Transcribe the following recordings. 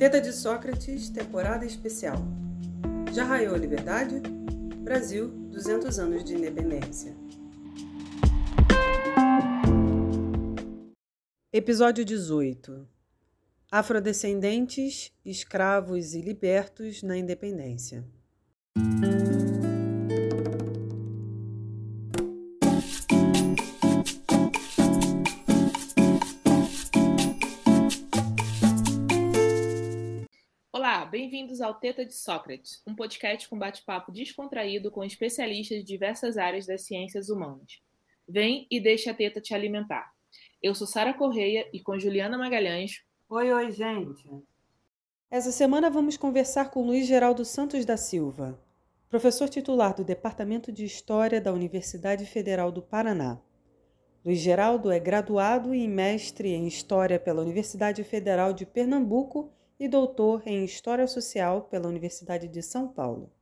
Teta de Sócrates, temporada especial. Já raiou a liberdade? Brasil, 200 anos de independência. Episódio 18. Afrodescendentes, escravos e libertos na independência. Bem-vindos ao Teta de Sócrates, um podcast com bate-papo descontraído com especialistas de diversas áreas das ciências humanas. Vem e deixa a teta te alimentar. Eu sou Sara Correia e com Juliana Magalhães. Oi, oi, gente. Essa semana vamos conversar com Luiz Geraldo Santos da Silva, professor titular do Departamento de História da Universidade Federal do Paraná. Luiz Geraldo é graduado e mestre em História pela Universidade Federal de Pernambuco e doutor em História Social pela Universidade de São Paulo.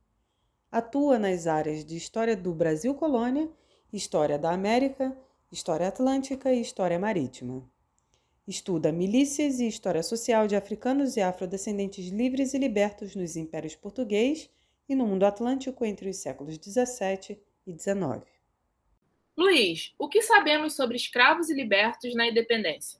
Atua nas áreas de História do Brasil Colônia, História da América, História Atlântica e História Marítima. Estuda milícias e história social de africanos e afrodescendentes livres e libertos nos impérios português e no mundo atlântico entre os séculos 17 e 19. Luiz, o que sabemos sobre escravos e libertos na independência?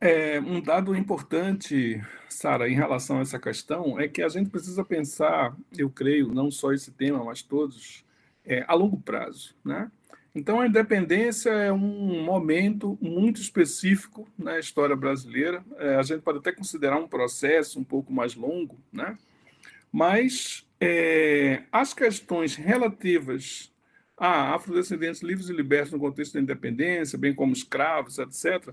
É, um dado importante, Sara, em relação a essa questão, é que a gente precisa pensar, eu creio, não só esse tema, mas todos, é, a longo prazo. Né? Então, a independência é um momento muito específico na história brasileira. É, a gente pode até considerar um processo um pouco mais longo, né? mas é, as questões relativas a afrodescendentes livres e libertos no contexto da independência, bem como escravos, etc.,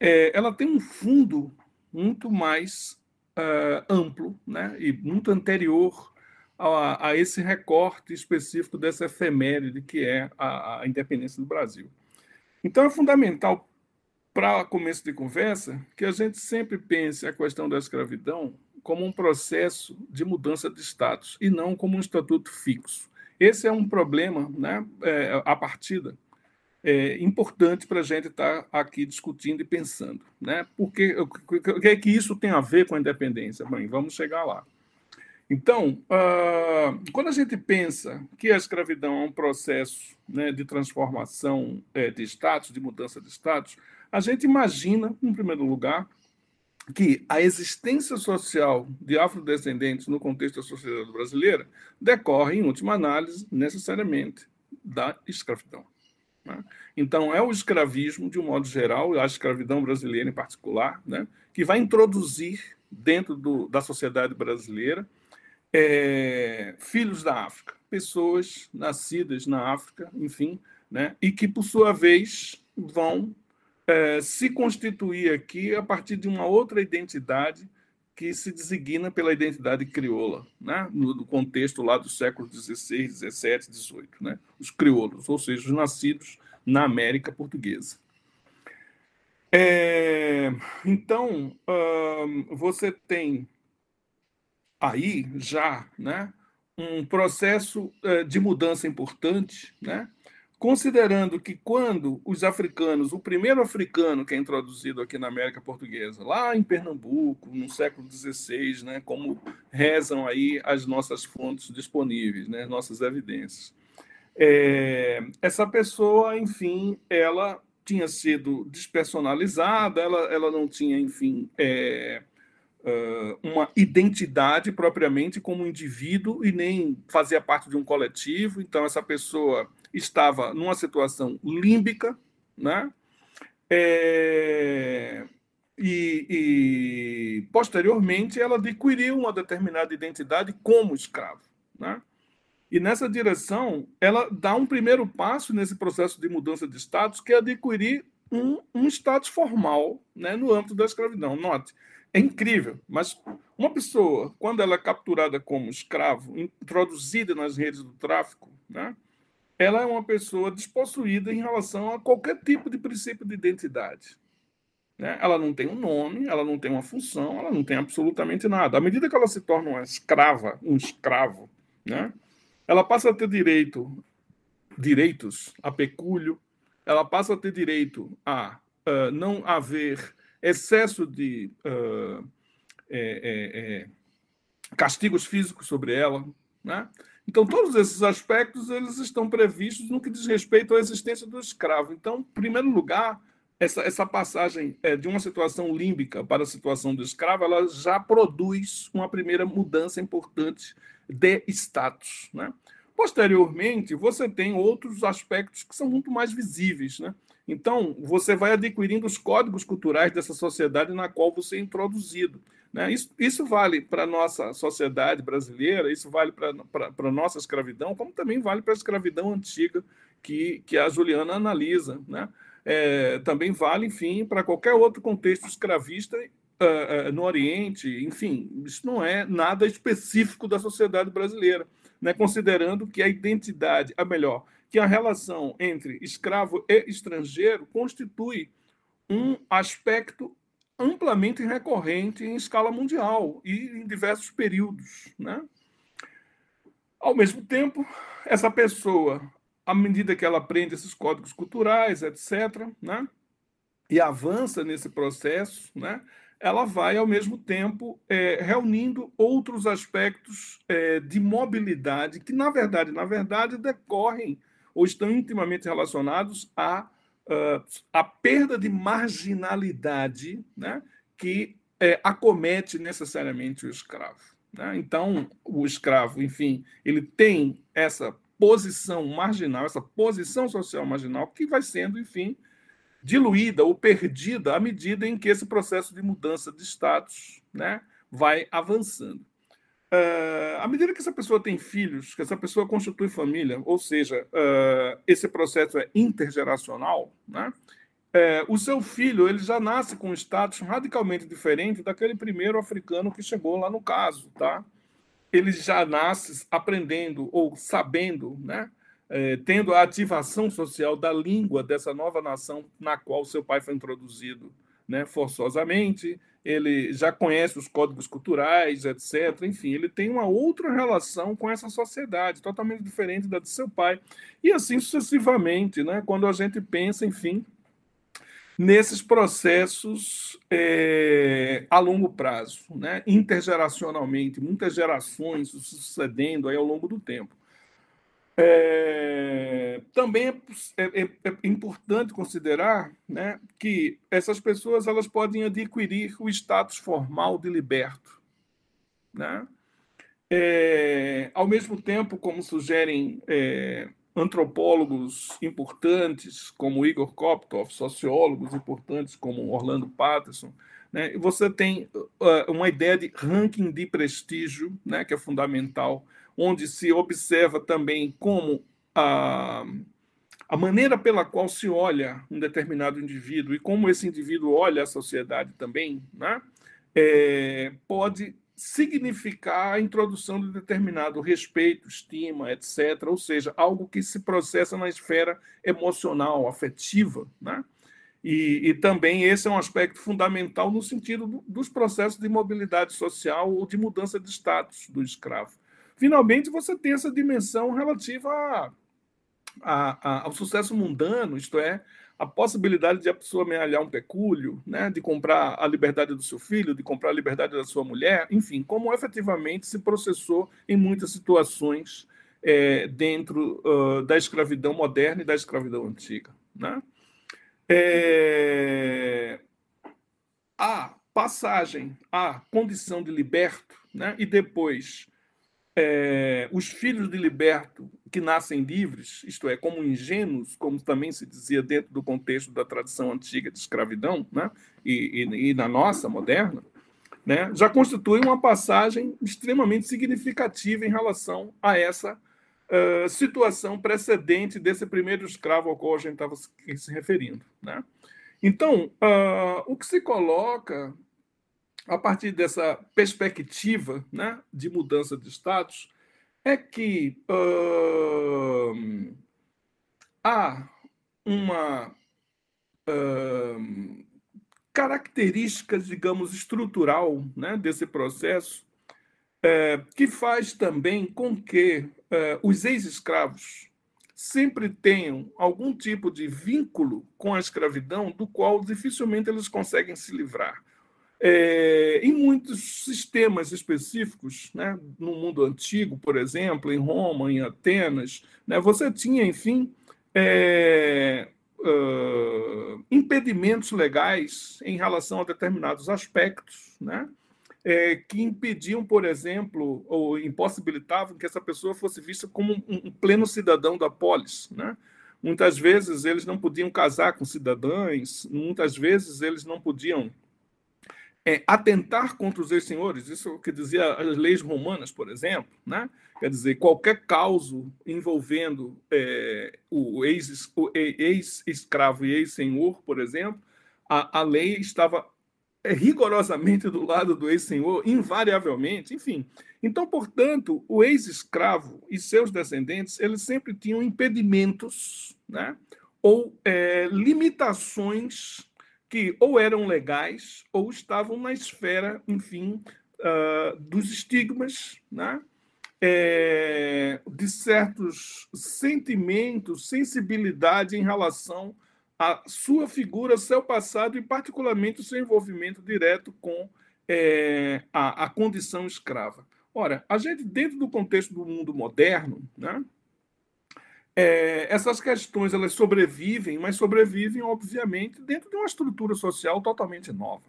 é, ela tem um fundo muito mais uh, amplo né, e muito anterior a, a, esse recorte específico dessa efeméride que é a, a independência do Brasil. Então, é fundamental, para começo de conversa, que a gente sempre pense a questão da escravidão como um processo de mudança de status e não como um estatuto fixo. Esse é um problema, né, é, a partida é, importante para a gente estar tá aqui discutindo e pensando. Né? Porque, o que é que isso tem a ver com a independência? Bem, vamos chegar lá. Então, uh, quando a gente pensa que a escravidão é um processo né, de transformação é, de status, de mudança de status, a gente imagina, em primeiro lugar, que a existência social de afrodescendentes no contexto da sociedade brasileira decorre, em última análise, necessariamente da escravidão. Né? Então, é o escravismo, de um modo geral, a escravidão brasileira em particular, né? que vai introduzir dentro do, da sociedade brasileira é, filhos da África, pessoas nascidas na África, enfim, né? e que, por sua vez, vão é, se constituir aqui a partir de uma outra identidade que se designa pela identidade crioula, né? no contexto lá do século XVI, XVII, XVIII, né? os crioulos, ou seja, os nascidos na América Portuguesa. É, então, você tem aí já né, um processo é, de mudança importante, né, considerando que quando os africanos, o primeiro africano que é introduzido aqui na América Portuguesa, lá em Pernambuco, no século XVI, né, como rezam aí as nossas fontes disponíveis, né, nossas evidências. É, essa pessoa, enfim, ela tinha sido despersonalizada, ela, ela não tinha, enfim, é, uma identidade propriamente como indivíduo e nem fazia parte de um coletivo. Então, essa pessoa estava numa situação límbica, né? É, e, e, posteriormente ela adquiriu uma determinada identidade como escravo, né? E nessa direção, ela dá um primeiro passo nesse processo de mudança de status, que é adquirir um, um status formal né, no âmbito da escravidão. Note, é incrível, mas uma pessoa, quando ela é capturada como escravo, introduzida nas redes do tráfico, né, ela é uma pessoa despossuída em relação a qualquer tipo de princípio de identidade. Né? Ela não tem um nome, ela não tem uma função, ela não tem absolutamente nada. À medida que ela se torna uma escrava, um escravo, né? ela passa a ter direito, direitos a pecúlio, ela passa a ter direito a uh, não haver excesso de uh, é, castigos físicos sobre ela. Né? Então, todos esses aspectos eles estão previstos no que diz respeito à existência do escravo. Então, em primeiro lugar, essa, essa passagem é, de uma situação límbica para a situação do escravo, ela já produz uma primeira mudança importante de status. Né? Posteriormente, você tem outros aspectos que são muito mais visíveis. Né? Então, você vai adquirindo os códigos culturais dessa sociedade na qual você é introduzido. Né? Isso, isso vale para a nossa sociedade brasileira, isso vale para a nossa escravidão, como também vale para a escravidão antiga que, que a Juliana analisa. Né? É, também vale, enfim, para qualquer outro contexto escravista uh, uh, no Oriente, enfim, isso não é nada específico da sociedade brasileira, né? considerando que a identidade, a melhor, que a relação entre escravo e estrangeiro constitui um aspecto amplamente recorrente em escala mundial e em diversos períodos. Né? Ao mesmo tempo, essa pessoa, à medida que ela aprende esses códigos culturais, etc., né? e avança nesse processo, né? ela vai, ao mesmo tempo, é, reunindo outros aspectos é, de mobilidade que, na verdade, na verdade, decorrem ou estão intimamente relacionados a uh, a perda de marginalidade né, que é, acomete necessariamente o escravo. Né? Então, o escravo, enfim, ele tem essa posição marginal, essa posição social marginal, que vai sendo, enfim, diluída ou perdida à medida em que esse processo de mudança de status né, vai avançando. Uh, à medida que essa pessoa tem filhos, que essa pessoa constitui família, ou seja, uh, esse processo é intergeracional, né? É, o seu filho ele já nasce com um status radicalmente diferente daquele primeiro africano que chegou lá no caso, tá? Ele já nasce aprendendo ou sabendo, né? Tendo a ativação social da língua dessa nova nação na qual seu pai foi introduzido, né? Forçosamente, ele já conhece os códigos culturais, etc. Enfim, ele tem uma outra relação com essa sociedade, totalmente diferente da de seu pai. E assim sucessivamente, né? quando a gente pensa, enfim, nesses processos é, a longo prazo, né? intergeracionalmente, muitas gerações sucedendo aí ao longo do tempo. É, também é, é, é, é, importante considerar né, que essas pessoas elas podem adquirir o status formal de liberto. Né? É, ao mesmo tempo, como sugerem é, antropólogos importantes, como Igor Koptov, sociólogos importantes como Orlando Patterson, né, você tem uh, uma ideia de ranking de prestígio, né, que é fundamental onde se observa também como a, a maneira pela qual se olha um determinado indivíduo e como esse indivíduo olha a sociedade também, né, é, pode significar a introdução de determinado respeito, estima, etc., ou seja, algo que se processa na esfera emocional, afetiva, né? E, e, também esse é um aspecto fundamental no sentido do, dos processos de mobilidade social ou de mudança de status do escravo finalmente você tem essa dimensão relativa a, a, a, ao sucesso mundano, isto é, a possibilidade de a pessoa amealhar um pecúlio, né, de comprar a liberdade do seu filho, de comprar a liberdade da sua mulher, enfim, como efetivamente se processou em muitas situações é, dentro uh, da escravidão moderna e da escravidão antiga. Né? É, a passagem à condição de liberto né, e depois é, os filhos de liberto que nascem livres, isto é, como ingênuos, como também se dizia dentro do contexto da tradição antiga de escravidão, né? e, e, e na nossa moderna, né? já constitui uma passagem extremamente significativa em relação a essa uh, situação precedente desse primeiro escravo ao qual a gente estava se referindo. Né? Então, uh, o que se coloca a partir dessa perspectiva né, de mudança de status, é que uh, há uma uh, característica, digamos, estrutural né, desse processo, uh, que faz também com que eh, os ex-escravos sempre tenham algum tipo de vínculo com a escravidão do qual dificilmente eles conseguem se livrar. É, em muitos sistemas específicos, né? no mundo antigo, por exemplo, em Roma, em Atenas, né? você tinha, enfim, é, uh, impedimentos legais em relação a determinados aspectos, né? É, que impediam, por exemplo, ou impossibilitavam que essa pessoa fosse vista como um, pleno cidadão da polis. Né? Muitas vezes eles não podiam casar com cidadãs, muitas vezes eles não podiam é, atentar contra os ex-senhores, isso é o que dizia as leis romanas, por exemplo, né? quer dizer, qualquer causo envolvendo é, o ex-escravo e ex-senhor, por exemplo, a, a lei estava é, rigorosamente do lado do ex-senhor, invariavelmente, enfim. Então, portanto, o ex-escravo e seus descendentes, eles sempre tinham impedimentos, né? ou é, limitações que ou eram legais ou estavam na esfera, enfim, uh, dos estigmas, né? É, de certos sentimentos, sensibilidade em relação à sua figura, seu passado e, particularmente, o seu envolvimento direto com é, a, a condição escrava. Ora, a gente, dentro do contexto do mundo moderno, né? É, essas questões elas sobrevivem, mas sobrevivem, obviamente, dentro de uma estrutura social totalmente nova,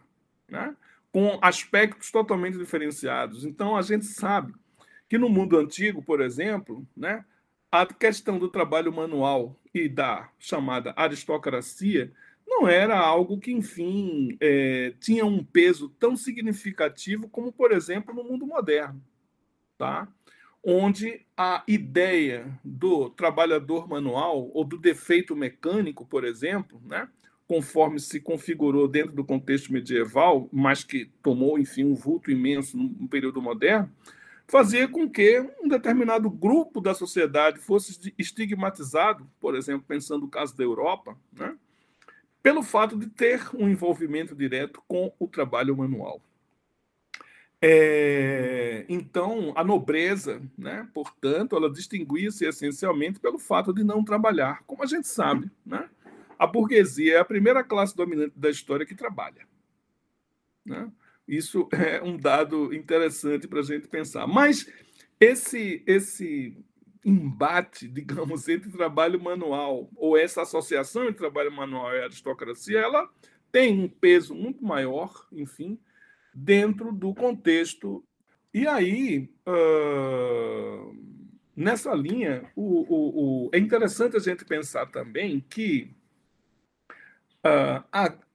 né? com aspectos totalmente diferenciados. Então, a gente sabe que no mundo antigo, por exemplo, né, a questão do trabalho manual e da chamada aristocracia não era algo que, enfim, é, tinha um peso tão significativo como, por exemplo, no mundo moderno. Tá? Onde a ideia do trabalhador manual ou do defeito mecânico, por exemplo, né, conforme se configurou dentro do contexto medieval, mas que tomou, enfim, um vulto imenso no período moderno, fazia com que um determinado grupo da sociedade fosse estigmatizado, por exemplo, pensando no caso da Europa, né, pelo fato de ter um envolvimento direto com o trabalho manual. É, então, a nobreza, né, portanto, ela distinguia-se essencialmente pelo fato de não trabalhar. Como a gente sabe, né, a burguesia é a primeira classe dominante da história que trabalha. Né? Isso é um dado interessante para a gente pensar. Mas esse, esse embate, digamos, entre trabalho manual, ou essa associação entre trabalho manual e aristocracia, ela tem um peso muito maior, enfim, dentro do contexto. E aí, uh, nessa linha, o, o, o, é interessante a gente pensar também que uh,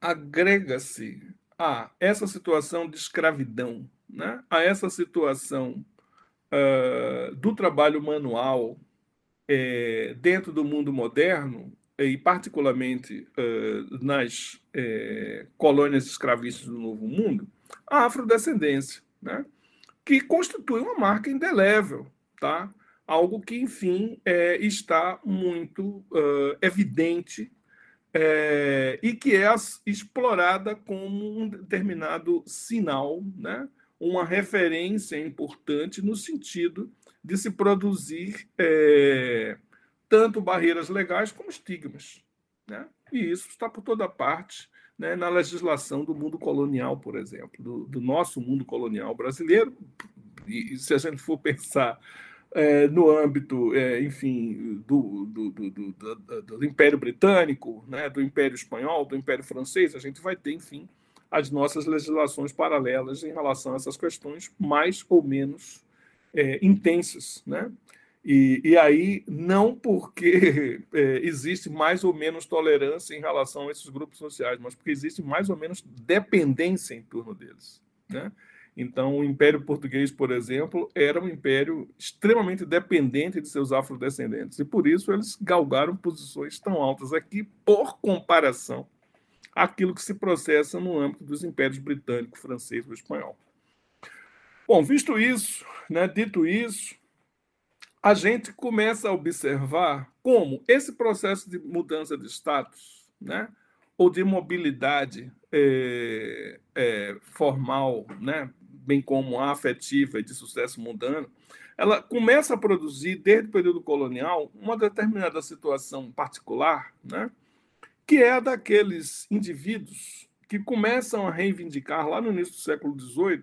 agrega-se a essa situação de escravidão, né? a essa situação uh, do trabalho manual é, dentro do mundo moderno, e particularmente nas é, colônias escravistas do Novo Mundo, a afrodescendência, né? que constitui uma marca indelével, tá? algo que, enfim, é, está muito uh, evidente é, e que é explorada como um determinado sinal, né? uma referência importante no sentido de se produzir é, tanto barreiras legais como estigmas. Né? E isso está por toda parte né, na legislação do mundo colonial, por exemplo, do, do nosso mundo colonial brasileiro. E, se a gente for pensar é, no âmbito, é, enfim, do, do, do, do, Império Britânico, né, do Império Espanhol, do Império Francês, a gente vai ter, enfim, as nossas legislações paralelas em relação a essas questões mais ou menos é, intensas, né? E, e aí, não porque é, existe mais ou menos tolerância em relação a esses grupos sociais, mas porque existe mais ou menos dependência em torno deles. Né? Então, o Império Português, por exemplo, era um império extremamente dependente de seus afrodescendentes, e por isso eles galgaram posições tão altas aqui, por comparação àquilo que se processa no âmbito dos impérios britânico, francês e espanhol. Bom, visto isso, né, dito isso, a gente começa a observar como esse processo de mudança de status, né, ou de mobilidade é, é, formal, né, bem como afetiva e de sucesso mundano, ela começa a produzir, desde o período colonial, uma determinada situação particular, né, que é a daqueles indivíduos que começam a reivindicar, lá no início do século XVIII,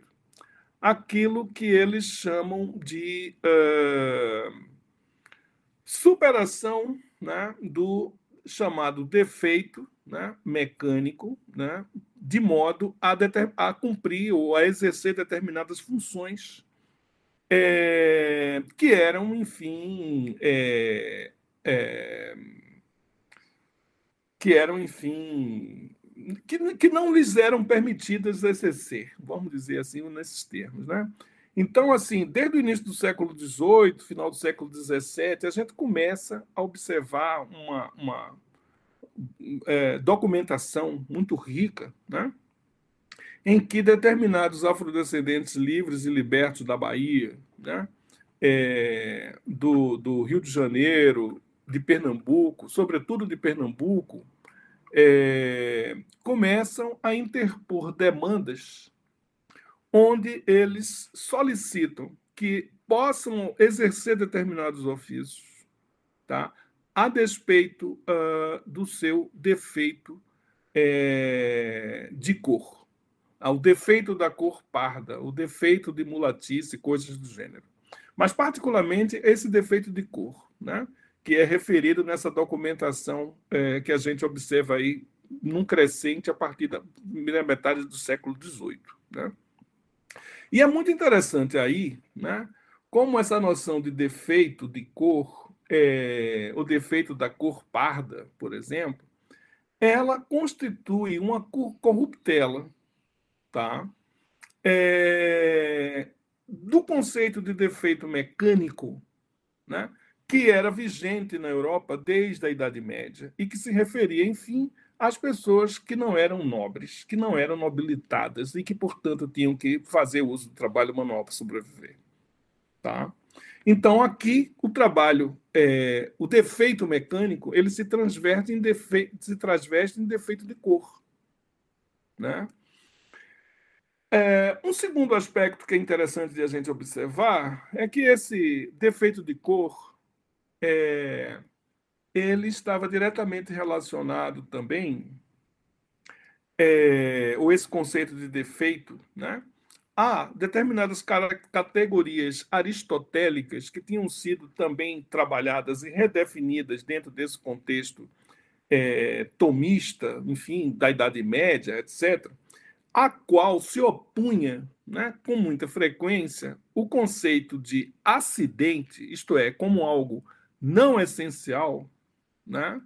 aquilo que eles chamam de uh, superação né, do chamado defeito né, mecânico, né, de modo a, a, cumprir ou a exercer determinadas funções é, que eram, enfim, é, é, que eram, enfim, que, que não lhes eram permitidas exercer, vamos dizer assim, nesses termos, né? Então, assim, desde o início do século XVIII, final do século XVII, a gente começa a observar uma, uma é, documentação muito rica, né? em que determinados afrodescendentes livres e libertos da Bahia, né? É, do, do Rio de Janeiro, de Pernambuco, sobretudo de Pernambuco, é, começam a interpor demandas onde eles solicitam que possam exercer determinados ofícios, tá? a despeito uh, do seu defeito é, de cor, ao defeito da cor parda, o defeito de mulatice, coisas do gênero. Mas, particularmente, esse defeito de cor, né? Que é referido nessa documentação é, que a gente observa aí num crescente a partir da primeira metade do século XVIII. Né? E é muito interessante aí, né, como essa noção de defeito de cor, é, o defeito da cor parda, por exemplo, ela constitui uma corruptela, tá? É, do conceito de defeito mecânico, né, que era vigente na Europa desde a Idade Média e que se referia, enfim, as pessoas que não eram nobres, que não eram nobilitadas e que, portanto, tinham que fazer uso do trabalho manual para sobreviver. Tá? Então, aqui, o trabalho, é, o defeito mecânico, ele se transverte em defeito, se transveste em defeito de cor. Né? É, um segundo aspecto que é interessante de a gente observar é que esse defeito de cor é, ele estava diretamente relacionado também, é, ou esse conceito de defeito, né, a determinadas categorias aristotélicas que tinham sido também trabalhadas e redefinidas dentro desse contexto é, tomista, enfim, da Idade Média, etc., a qual se opunha né, com muita frequência o conceito de acidente, isto é, como algo não essencial, né?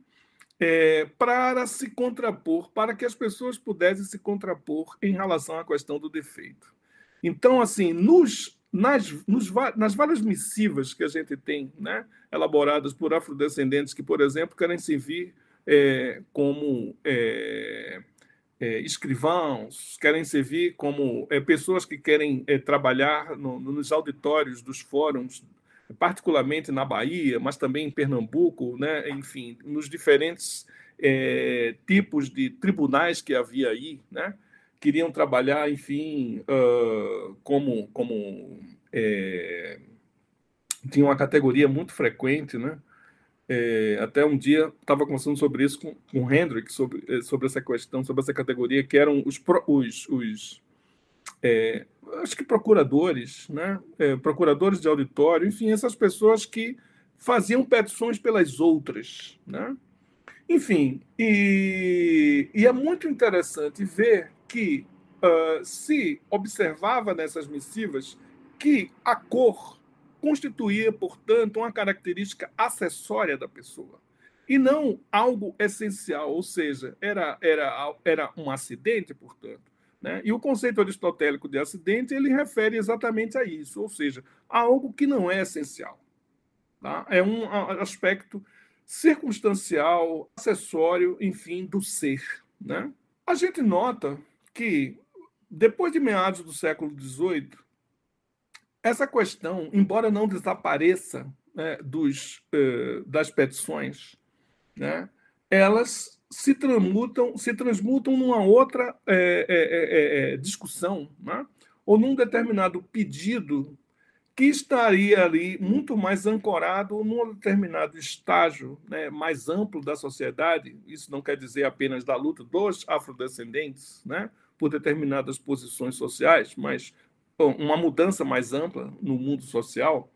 É, para se contrapor, para que as pessoas pudessem se contrapor em relação à questão do defeito. Então, assim, nos, nas, nos, nas várias missivas que a gente tem, né, elaboradas por afrodescendentes que, por exemplo, querem servir é, como é, é, escrivãos, querem servir como é, pessoas que querem é, trabalhar no, nos auditórios dos fóruns particularmente na Bahia, mas também em Pernambuco, né? enfim, nos diferentes é, tipos de tribunais que havia aí, né? queriam trabalhar, enfim, uh, como, como é, tinha uma categoria muito frequente, né? É, até um dia estava conversando sobre isso com, com o Hendrick, sobre, sobre essa questão, sobre essa categoria, que eram os, os, os é, acho que procuradores, né? É, procuradores de auditório, enfim, essas pessoas que faziam petições pelas outras. Né? Enfim, e, e é muito interessante ver que uh, se observava nessas missivas que a cor constituía, portanto, uma característica acessória da pessoa e não algo essencial, ou seja, era, era, era um acidente, portanto né? E o conceito aristotélico de acidente ele refere exatamente a isso, ou seja, a algo que não é essencial. Tá? É um aspecto circunstancial, acessório, enfim, do ser. Né? A gente nota que, depois de meados do século XVIII, essa questão, embora não desapareça né, dos, uh, das petições, né, elas se transmutam, se transmutam numa outra é, é, é, é, é discussão, né? ou num determinado pedido que estaria ali muito mais ancorado num determinado estágio né, mais amplo da sociedade. Isso não quer dizer apenas da luta dos afrodescendentes né, por determinadas posições sociais, mas bom, uma mudança mais ampla no mundo social,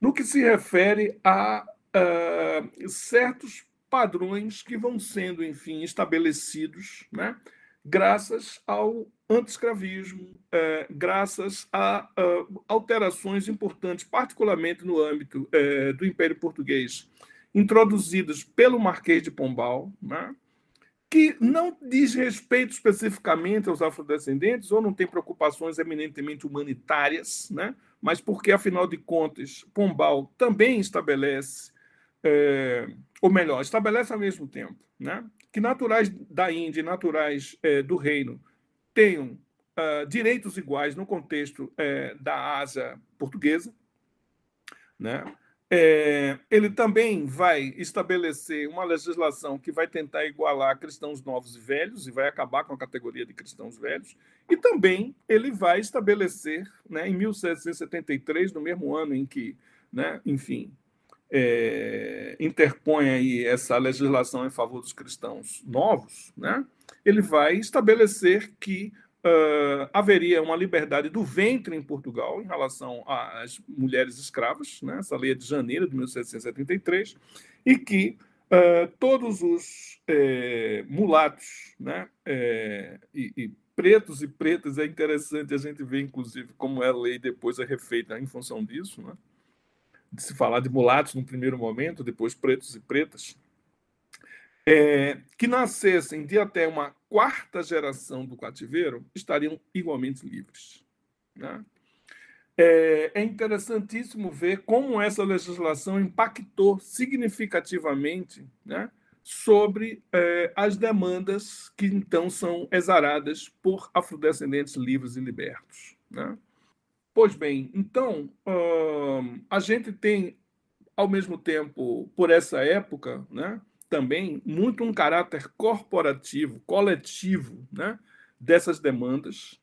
no que se refere a uh, certos padrões que vão sendo, enfim, estabelecidos, né, graças ao anti-escravismo, é, graças a, a, alterações importantes, particularmente no âmbito é, do Império Português, introduzidas pelo Marquês de Pombal, né, que não diz respeito especificamente aos afrodescendentes ou não tem preocupações eminentemente humanitárias, né, mas porque, afinal de contas, Pombal também estabelece, é, ou melhor, estabelece ao mesmo tempo, né, que naturais da Índia e naturais é, do reino tenham uh, direitos iguais no contexto uh, da Ásia portuguesa. Né? É, ele também vai estabelecer uma legislação que vai tentar igualar cristãos novos e velhos e vai acabar com a categoria de cristãos velhos. E também ele vai estabelecer, né, em 1773, no mesmo ano em que, né, enfim, é, interpõe aí essa legislação em favor dos cristãos novos, né, ele vai estabelecer que uh, haveria uma liberdade do ventre em Portugal em relação às mulheres escravas, né, essa lei é de janeiro de 1773, e que uh, todos os é, mulatos né, é, e, e pretos e pretas, é interessante a gente ver, inclusive, como a lei depois é refeita em função disso, né? De se falar de mulatos no primeiro momento, depois pretos e pretas, é, que nascessem de até uma quarta geração do cativeiro estariam igualmente livres. Né? É, é, interessantíssimo ver como essa legislação impactou significativamente né, sobre é, as demandas que então são exaradas por afrodescendentes livres e libertos. Né? Pois bem, então hum, a gente tem, ao mesmo tempo, por essa época, né, também muito um caráter corporativo, coletivo, né, dessas demandas,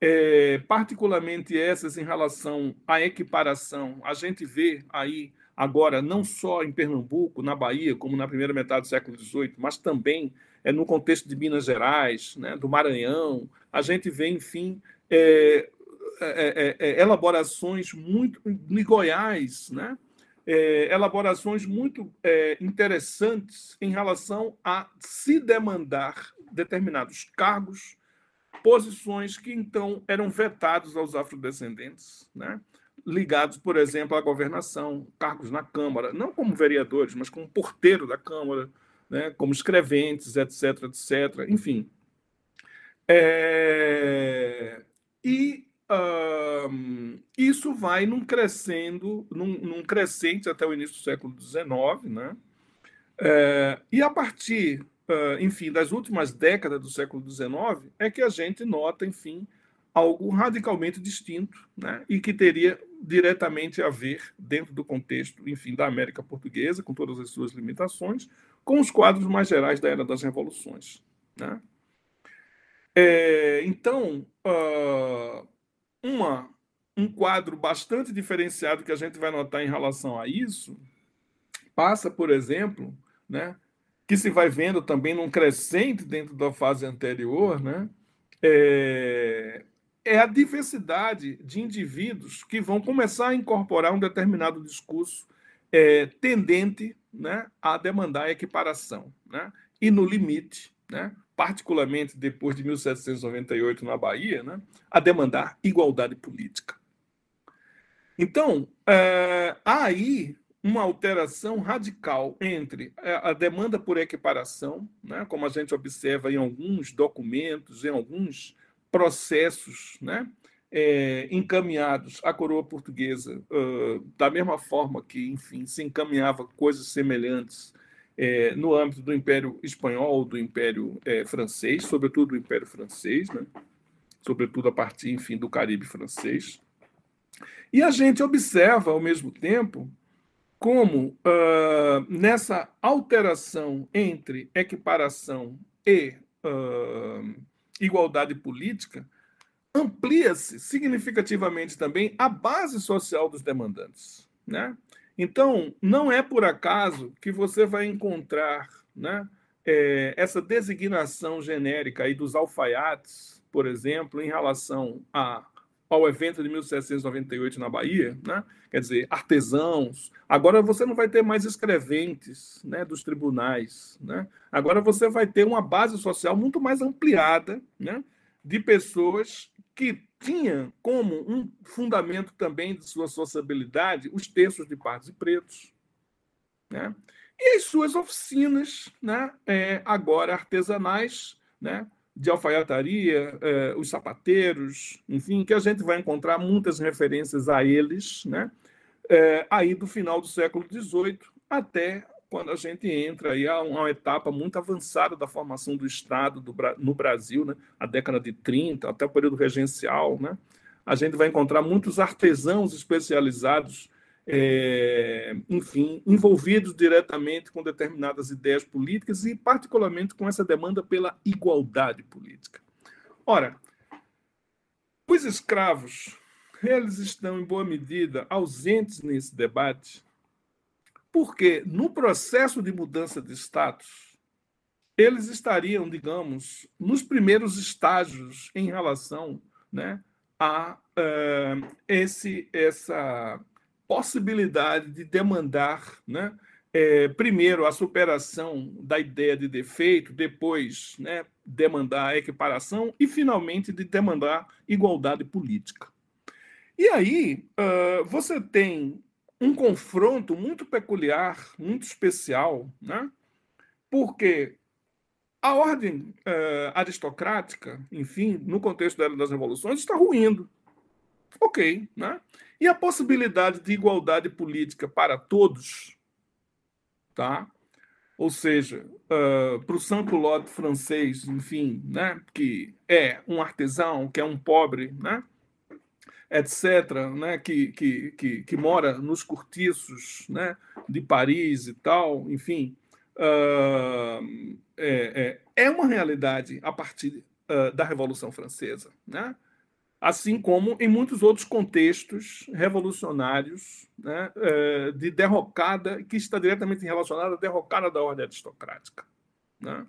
é, particularmente essas em relação à equiparação. A gente vê aí agora, não só em Pernambuco, na Bahia, como na primeira metade do século XVIII, mas também é, no contexto de Minas Gerais, né, do Maranhão, a gente vê, enfim, é, é, é, é elaborações muito. em Goiás, né? é, elaborações muito é, interessantes em relação a se demandar determinados cargos, posições que então eram vetados aos afrodescendentes, né? ligados, por exemplo, à governação, cargos na Câmara, não como vereadores, mas como porteiro da Câmara, né? como escreventes, etc., etc., enfim. É... E isso vai num crescendo, num, num, crescente até o início do século XIX, né? É, e a partir, enfim, das últimas décadas do século XIX, é que a gente nota, enfim, algo radicalmente distinto, né? E que teria diretamente a ver, dentro do contexto, enfim, da América Portuguesa, com todas as suas limitações, com os quadros mais gerais da Era das Revoluções, né? É, então, uh, uma, um quadro bastante diferenciado que a gente vai notar em relação a isso passa, por exemplo, né, que se vai vendo também num crescente dentro da fase anterior, né, é, é a diversidade de indivíduos que vão começar a incorporar um determinado discurso é, tendente né, a demandar equiparação. Né, e, no limite, né, particularmente depois de 1798 na Bahia, né, a demandar igualdade política. Então, é, há aí uma alteração radical entre a demanda por equiparação, né, como a gente observa em alguns documentos, em alguns processos né, é, encaminhados à coroa portuguesa, uh, da mesma forma que, enfim, se encaminhava coisas semelhantes é, no âmbito do Império Espanhol, do Império é, Francês, sobretudo do Império Francês, né? sobretudo a partir, enfim, do Caribe francês. E a gente observa, ao mesmo tempo, como uh, nessa alteração entre equiparação e uh, igualdade política, amplia-se significativamente também a base social dos demandantes. Né? Então, não é por acaso que você vai encontrar né, é, essa designação genérica aí dos alfaiates, por exemplo, em relação a, ao evento de 1798 na Bahia, né? quer dizer, artesãos. Agora você não vai ter mais escreventes né, dos tribunais. Né? Agora você vai ter uma base social muito mais ampliada né, de pessoas que tinha como um fundamento também de sua sociabilidade os textos de pardos e pretos. Né? E as suas oficinas, né, é, agora artesanais, né, de alfaiataria, é, os sapateiros, enfim, que a gente vai encontrar muitas referências a eles, né, é, aí do final do século XVIII até quando a gente entra aí a uma etapa muito avançada da formação do Estado do, no Brasil, né? a década de 30, até o período regencial, né? a gente vai encontrar muitos artesãos especializados, é, enfim, envolvidos diretamente com determinadas ideias políticas e, particularmente, com essa demanda pela igualdade política. Ora, os escravos, eles estão, em boa medida, ausentes nesse debate, porque no processo de mudança de status, eles estariam, digamos, nos primeiros estágios em relação né, a uh, esse, essa possibilidade de demandar, né, é, primeiro, a superação da ideia de defeito, depois, né, demandar a equiparação e, finalmente, de demandar igualdade política. E aí, uh, você tem um confronto muito peculiar, muito especial, né? porque a ordem uh, aristocrática, enfim, no contexto da era das revoluções, está ruindo. Ok, né? E a possibilidade de igualdade política para todos, tá? Ou seja, uh, para o sans-culotte francês, enfim, né? que é um artesão, que é um pobre, né? etc., né, que, que, que, que, mora nos cortiços né, de Paris e tal, enfim, uh, é, é, é, uma realidade a partir uh, da Revolução Francesa, né? Assim como em muitos outros contextos revolucionários né, uh, de derrocada, que está diretamente relacionada à derrocada da ordem aristocrática. Né?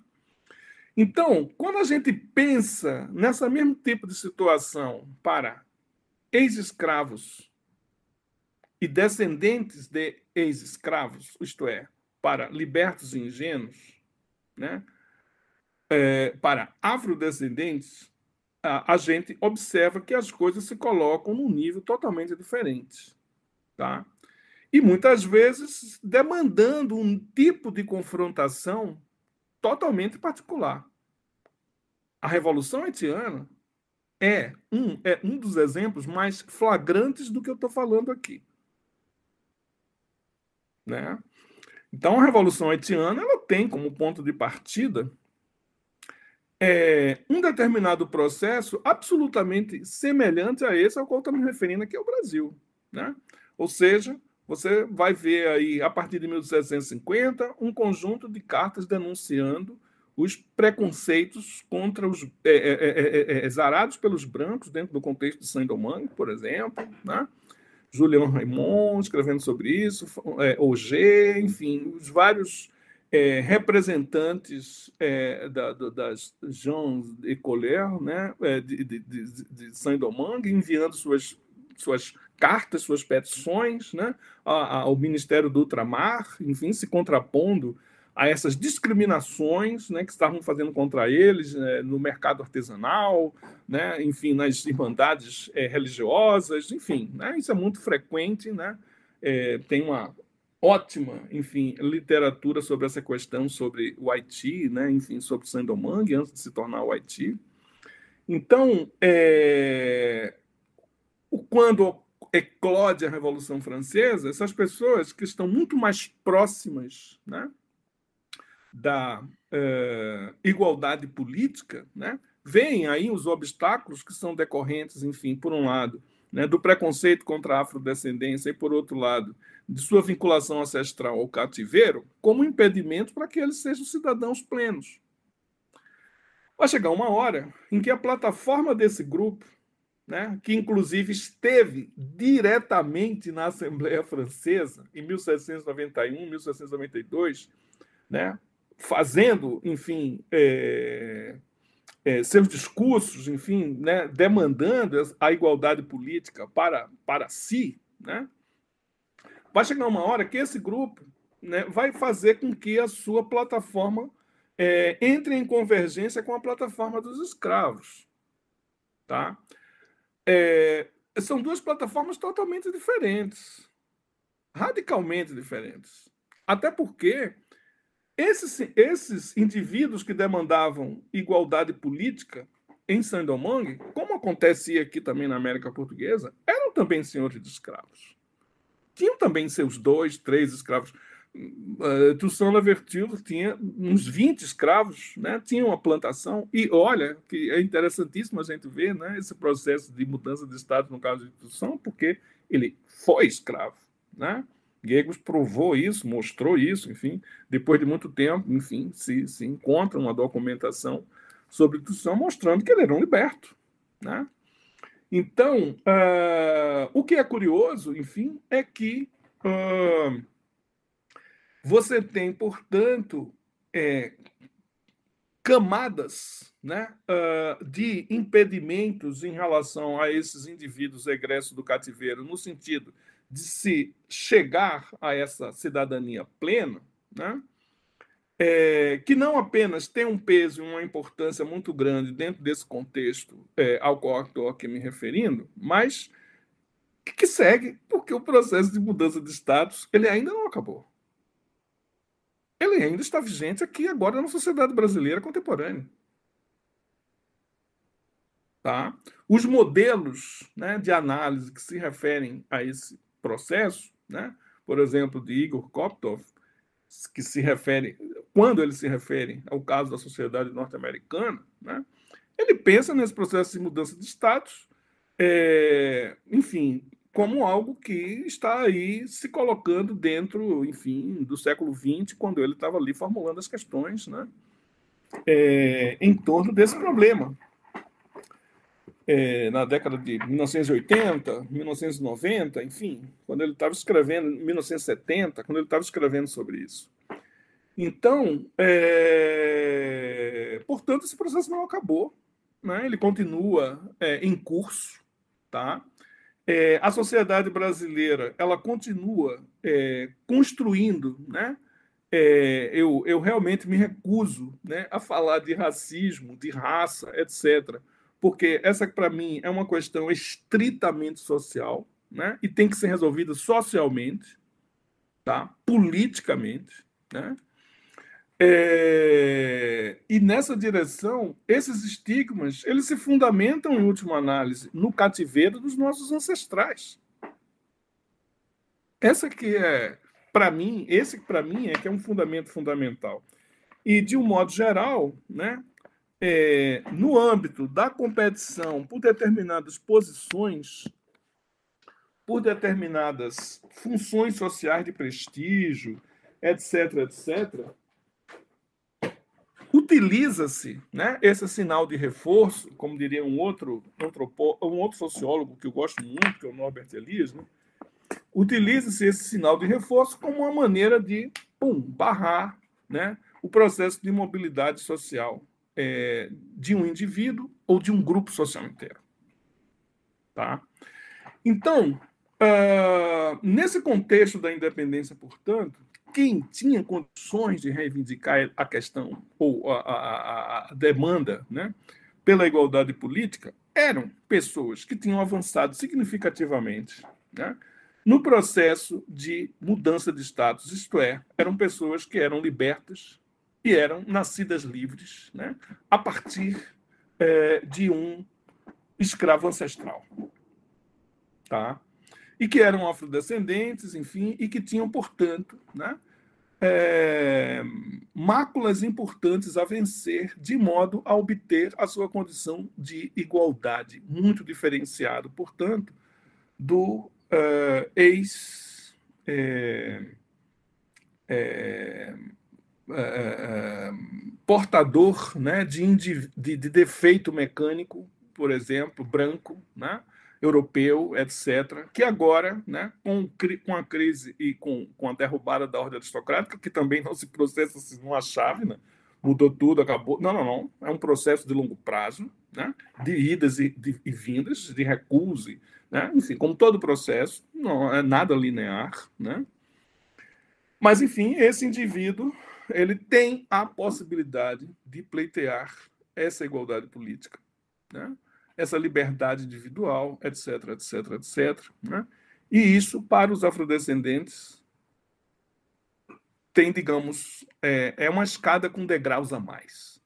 Então, quando a gente pensa nessa mesmo tipo de situação para ex-escravos e descendentes de ex-escravos, isto é, para libertos e ingênuos, né? É, para afrodescendentes, a, gente observa que as coisas se colocam num nível totalmente diferente. Tá? E muitas vezes demandando um tipo de confrontação totalmente particular. A Revolução Haitiana é um, é um dos exemplos mais flagrantes do que eu estou falando aqui. Né? Então, a Revolução Haitiana ela tem como ponto de partida é, um determinado processo absolutamente semelhante a esse ao qual estamos referindo aqui ao Brasil. Né? Ou seja, você vai ver aí, a partir de 1750, um conjunto de cartas denunciando os preconceitos contra os é é, é, é, é, zarados pelos brancos dentro do contexto de Saint-Domingue, por exemplo, né? Raymond escrevendo sobre isso, é, Auger, enfim, os vários é, representantes é, da, das Jean de Colère, né, de, de, de, de Saint-Domingue, enviando suas, suas cartas, suas petições né, ao Ministério do Ultramar, enfim, se contrapondo a essas discriminações né, que estavam fazendo contra eles né, no mercado artesanal, né, enfim, nas irmandades é, religiosas, enfim, né, isso é muito frequente, né, é, tem uma ótima, enfim, literatura sobre essa questão, sobre o Haiti, né, enfim, sobre Saint-Domingue, antes de se tornar o Haiti. Então, é, quando eclode a Revolução Francesa, essas pessoas que estão muito mais próximas, né, da uh, igualdade política, né, vêm aí os obstáculos que são decorrentes, enfim, por um lado, né, do preconceito contra a afrodescendência e, por outro lado, de sua vinculação ancestral ao cativeiro, como impedimento para que eles sejam cidadãos plenos. Vai chegar uma hora em que a plataforma desse grupo né, que inclusive esteve diretamente na Assembleia Francesa em 1791, 1792, né, fazendo, enfim, é, é, seus discursos, enfim, né, demandando a igualdade política para, para si, né, vai chegar uma hora que esse grupo né, vai fazer com que a sua plataforma é, entre em convergência com a plataforma dos escravos. Tá? É, são duas plataformas totalmente diferentes, radicalmente diferentes. Até porque esses, esses indivíduos que demandavam igualdade política em Saint-Domingue, como acontecia aqui também na América Portuguesa, eram também senhores de escravos. Tinham também seus dois, três escravos. Uh, Toussaint Louverture tinha uns 20 escravos, né? tinha uma plantação, e olha, que é interessantíssimo a gente ver né, esse processo de mudança de Estado no caso de Toussaint, porque ele foi escravo. Né? Gegos provou isso, mostrou isso, enfim, depois de muito tempo, enfim, se, se encontra uma documentação sobre Toussaint mostrando que ele era um liberto. Né? Então, uh, o que é curioso, enfim, é que uh, você tem, portanto, é, camadas né, uh, de impedimentos em relação a esses indivíduos egressos do cativeiro, no sentido de se chegar a essa cidadania plena, né, é, que não apenas tem um peso e uma importância muito grande dentro desse contexto é, ao qual estou aqui me referindo, mas que segue porque o processo de mudança de status ele ainda não acabou ele ainda está vigente aqui agora na sociedade brasileira contemporânea. Tá? Os modelos né, de análise que se referem a esse processo, né, por exemplo, de Igor Koptov, que se refere, quando ele se refere ao caso da sociedade norte-americana, né, ele pensa nesse processo de mudança de status, é, enfim, como algo que está aí se colocando dentro, enfim, do século XX, quando ele estava ali formulando as questões né, é, em torno desse problema. É, na década de 1980, 1990, enfim, quando ele estava escrevendo, 1970, quando ele estava escrevendo sobre isso. Então, é, portanto, esse processo não acabou, né? ele continua é, em curso, tá? é, a sociedade brasileira ela continua é, construindo, né? É, eu, eu realmente me recuso né, a falar de racismo, de raça, etc., porque essa, para mim, é uma questão estritamente social né, e tem que ser resolvida socialmente, tá? politicamente. Né? É, e nessa direção, esses estigmas eles se fundamentam, em última análise, no cativeiro dos nossos ancestrais. Essa que é, para mim, esse para mim é que é um fundamento fundamental. E de um modo geral, né, é, no âmbito da competição por determinadas posições, por determinadas funções sociais de prestígio, etc., etc., Utiliza-se né, esse sinal de reforço, como diria um outro, um outro sociólogo que eu gosto muito, que é o Norbert Elias, né? utiliza-se esse sinal de reforço como uma maneira de pum, barrar né, o processo de mobilidade social é, de um indivíduo ou de um grupo social inteiro. Tá? Então, uh, nesse contexto da independência, portanto, quem tinha condições de reivindicar a questão ou a, a, a demanda né, pela igualdade política eram pessoas que tinham avançado significativamente né, no processo de mudança de status, isto é, eram pessoas que eram libertas e eram nascidas livres né, a partir é, de um escravo ancestral. Tá? E que eram afrodescendentes, enfim, e que tinham, portanto, né, é, máculas importantes a vencer, de modo a obter a sua condição de igualdade, muito diferenciado, portanto, do uh, ex. É, é, é, portador né, de, de, de defeito mecânico por exemplo, branco, né? Europeu, etc., que agora, né, com, com a crise e com, com a derrubada da ordem aristocrática, que também não se processa assim numa chave, né? mudou tudo, acabou. Não, não, não. É um processo de longo prazo, né? de idas e, de, vindas, de recuse, né? enfim, como todo processo, não é nada linear. Né? Mas, enfim, esse indivíduo ele tem a possibilidade de pleitear essa igualdade política. Né? Essa liberdade individual, etc, etc, etc. Né? E isso, para os afrodescendentes, tem, digamos, é, é uma escada com degraus a mais.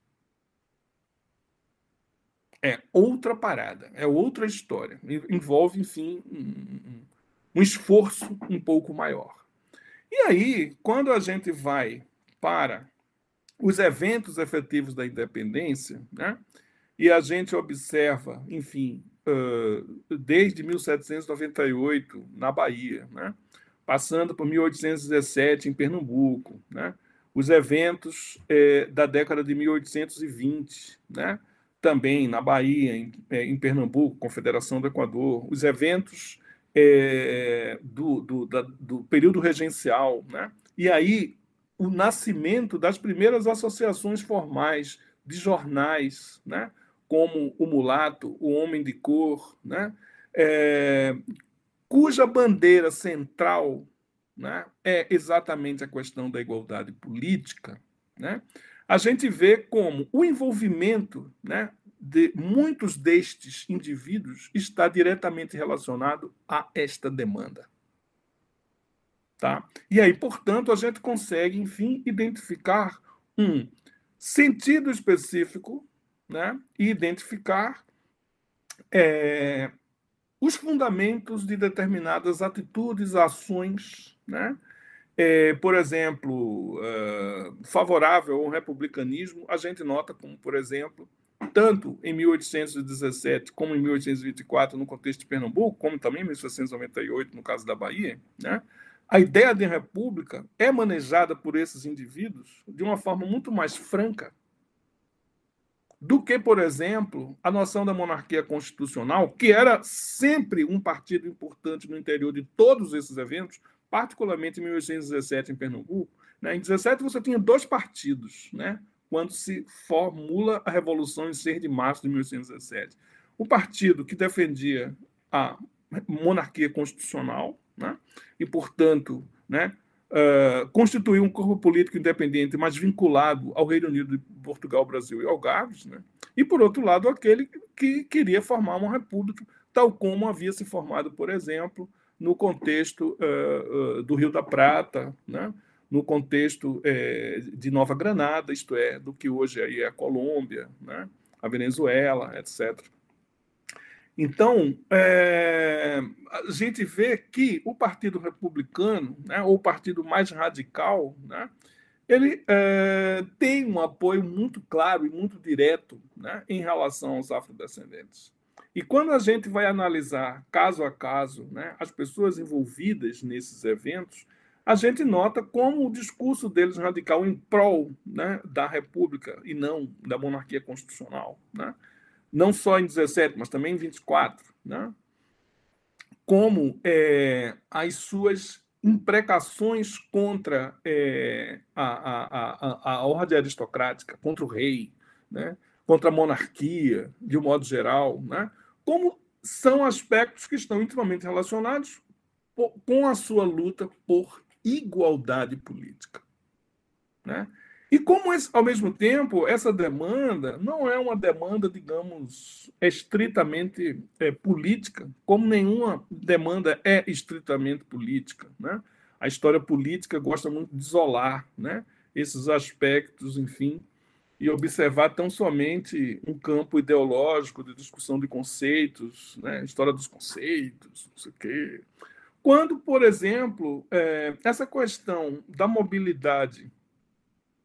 É outra parada, é outra história. Envolve, enfim, um, um esforço um pouco maior. E aí, quando a gente vai para os eventos efetivos da independência, né? E a gente observa, enfim, desde 1798 na Bahia, né? passando por 1817 em Pernambuco, né? os eventos é, da década de 1820, né? também na Bahia, em, é, em, Pernambuco, Confederação do Equador, os eventos é, do, do, do, período regencial, né? e aí o nascimento das primeiras associações formais de jornais, né? Como o mulato, o homem de cor, né? É, cuja bandeira central né, é exatamente a questão da igualdade política, né? a gente vê como o envolvimento né, de muitos destes indivíduos está diretamente relacionado a esta demanda. Tá? E aí, portanto, a gente consegue, enfim, identificar um sentido específico né, e identificar é, os fundamentos de determinadas atitudes, ações, né? É, por exemplo, uh, favorável ao republicanismo, a gente nota como, por exemplo, tanto em 1817 como em 1824 no contexto de Pernambuco, como também em 1798 no caso da Bahia, né? a ideia de república é manejada por esses indivíduos de uma forma muito mais franca do que, por exemplo, a noção da monarquia constitucional, que era sempre um partido importante no interior de todos esses eventos, particularmente em 1817 em Pernambuco. Né? Em 17 você tinha dois partidos, né? quando se formula a Revolução em 6 de março de 1817. O partido que defendia a monarquia constitucional, né? e, portanto, né, uh, constituir um corpo político independente, mas vinculado ao Reino Unido Portugal, Brasil e Algarves, né? e, por outro lado, aquele que queria formar uma república, tal como havia se formado, por exemplo, no contexto uh, uh, do Rio da Prata, né? no contexto eh, de Nova Granada, isto é, do que hoje aí é a Colômbia, né? a Venezuela, etc. Então, é, a gente vê que o Partido Republicano, né, ou o partido mais radical, né, ele é, tem um apoio muito claro e muito direto né, em relação aos afrodescendentes. E quando a gente vai analisar caso a caso né, as pessoas envolvidas nesses eventos, a gente nota como o discurso deles radical em prol né, da República e não da monarquia constitucional. Né? Não só em 17, mas também em 24, né? como é, as suas imprecações contra é, a, a, a, a, ordem aristocrática, contra o rei, né? contra a monarquia, de um modo geral, né? como são aspectos que estão intimamente relacionados com a sua luta por igualdade política. Né? E como, ao mesmo tempo, essa demanda não é uma demanda, digamos, estritamente é, política, como nenhuma demanda é estritamente política. Né? A história política gosta muito de isolar né? esses aspectos, enfim, e observar tão somente um campo ideológico de discussão de conceitos, né? história dos conceitos, não sei o quê. Quando, por exemplo, é, essa questão da mobilidade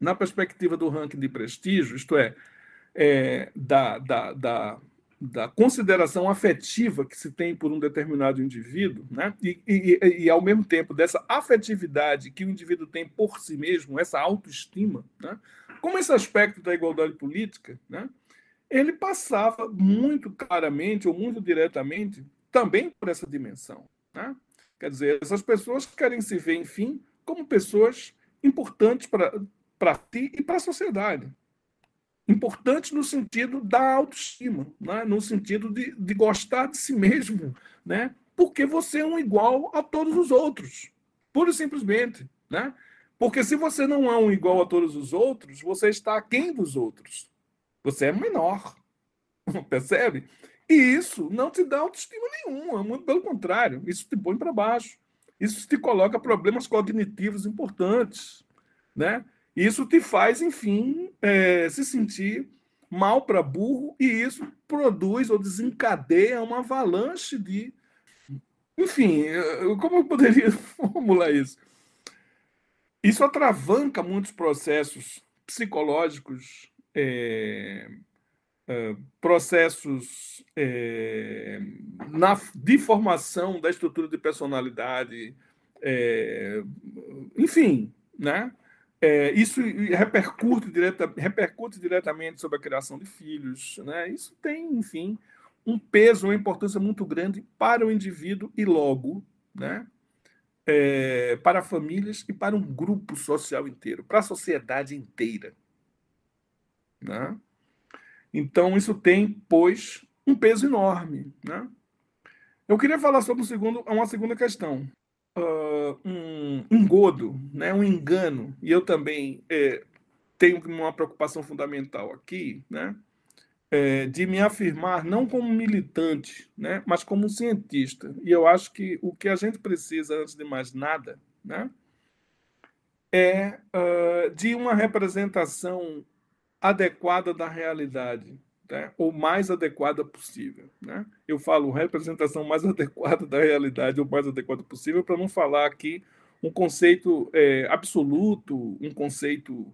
na perspectiva do ranking de prestígio, isto é, é da, da, da, da, consideração afetiva que se tem por um determinado indivíduo, né? E, e, e, ao mesmo tempo dessa afetividade que o indivíduo tem por si mesmo, essa autoestima, né? como esse aspecto da igualdade política, né? ele passava muito claramente ou muito diretamente também por essa dimensão. Né? Quer dizer, essas pessoas querem se ver, enfim, como pessoas importantes para ti e para a sociedade. Importantes no sentido da autoestima, né? no sentido de, de gostar de si mesmo, né? porque você é um igual a todos os outros, pura e simplesmente. Né? Porque se você não é um igual a todos os outros, você está aquém dos outros. Você é menor. Percebe? E isso não te dá autoestima nenhuma, muito pelo contrário, isso te põe para baixo. Isso te coloca problemas cognitivos importantes, né? Isso te faz, enfim, é, se sentir mal para burro e isso produz ou desencadeia uma avalanche de. Enfim, como eu poderia formular isso? Isso atravanca muitos processos psicológicos é, é, processos é, na, de formação da estrutura de personalidade, é, enfim, né? É, isso repercute, direta, repercute diretamente sobre a criação de filhos. Né? Isso tem, enfim, um peso, uma importância muito grande para o indivíduo e logo né? É, para famílias e para um grupo social inteiro, para a sociedade inteira. Né? Então, isso tem, pois, um peso enorme. Né? Eu queria falar sobre um segundo, uma segunda questão. Uh, um engodo, né? um engano, e eu também é, tenho uma preocupação fundamental aqui, né? É, de me afirmar não como militante, né? mas como cientista. E eu acho que o que a gente precisa, antes de mais nada, né? é uh, de uma representação adequada da realidade, né? ou mais adequada possível. Né? Eu falo representação mais adequada da realidade, ou mais adequada possível, para não falar aqui um conceito é, absoluto, um conceito,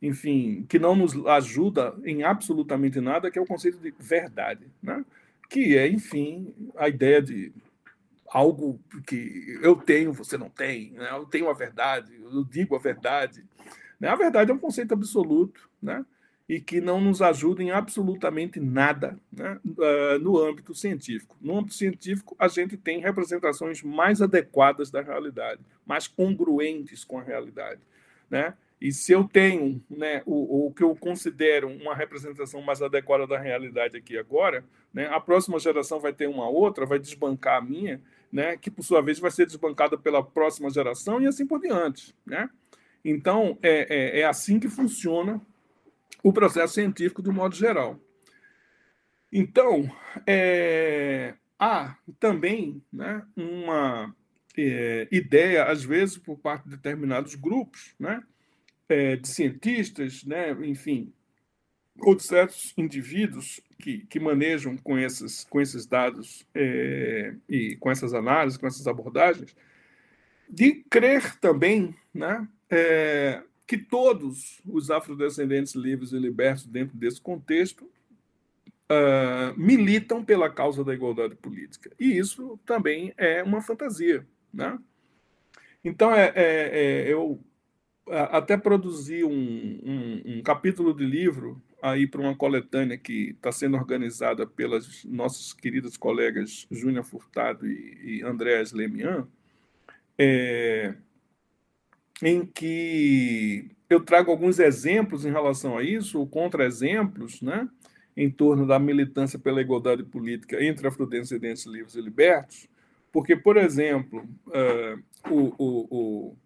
enfim, que não nos ajuda em absolutamente nada, que é o conceito de verdade, né? que é, enfim, a ideia de algo que eu tenho, você não tem, né? eu tenho a verdade, eu digo a verdade. Né? A verdade é um conceito absoluto, né? E que não nos ajudem absolutamente nada né, uh, no âmbito científico. No âmbito científico, a gente tem representações mais adequadas da realidade, mais congruentes com a realidade. Né? E se eu tenho né, o, o que eu considero uma representação mais adequada da realidade aqui agora, né, a próxima geração vai ter uma outra, vai desbancar a minha, né, que por sua vez vai ser desbancada pela próxima geração e assim por diante. Né? Então, é, é, é assim que funciona o processo científico do modo geral. Então, é, há também né, uma é, ideia, às vezes, por parte de determinados grupos né, é, de cientistas, né, enfim, ou de certos indivíduos que, que manejam com esses, com esses dados é, e com essas análises, com essas abordagens, de crer também né, é, que todos os afrodescendentes livres e libertos dentro desse contexto uh, militam pela causa da igualdade política. E isso também é uma fantasia. Né? Então, é, é, é eu até produzi um, um, um, capítulo de livro aí para uma coletânea que está sendo organizada pelas nossas queridas colegas Júnia Furtado e, e Andréas Lemian, é, em que eu trago alguns exemplos em relação a isso, ou contra-exemplos, né, em torno da militância pela igualdade política entre afrodescendentes livres e libertos, porque, por exemplo, uh, o, o, o,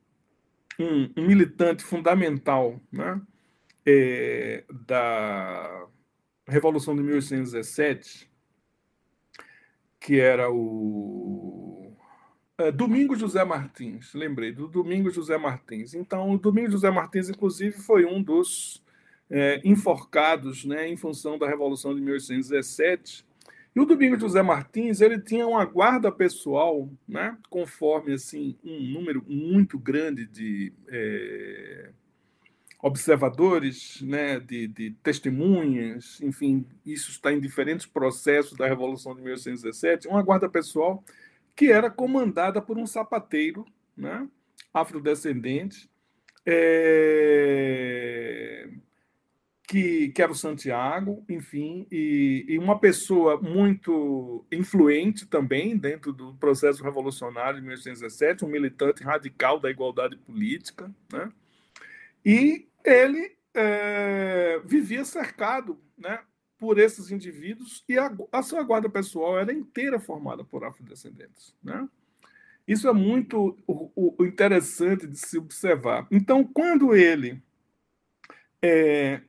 um, um, militante fundamental né, é, da Revolução de 1817, que era o é, Domingos José Martins, lembrei do Domingos José Martins. Então, o Domingos José Martins, inclusive, foi um dos é, enforcados né, em função da Revolução de 1817. E o Domingos José Martins, ele tinha uma guarda pessoal, né, conforme assim um número muito grande de é, observadores, né, de, de testemunhas, enfim, isso está em diferentes processos da Revolução de 1817, uma guarda pessoal que era comandada por um sapateiro né, afrodescendente, é, que, que era o Santiago, enfim, e, e, uma pessoa muito influente também dentro do processo revolucionário de 1817, um militante radical da igualdade política, né? E ele é, vivia cercado, né, por esses indivíduos e a, a sua guarda pessoal era inteira formada por afrodescendentes, né? Isso é muito o, o interessante de se observar. Então, quando ele é,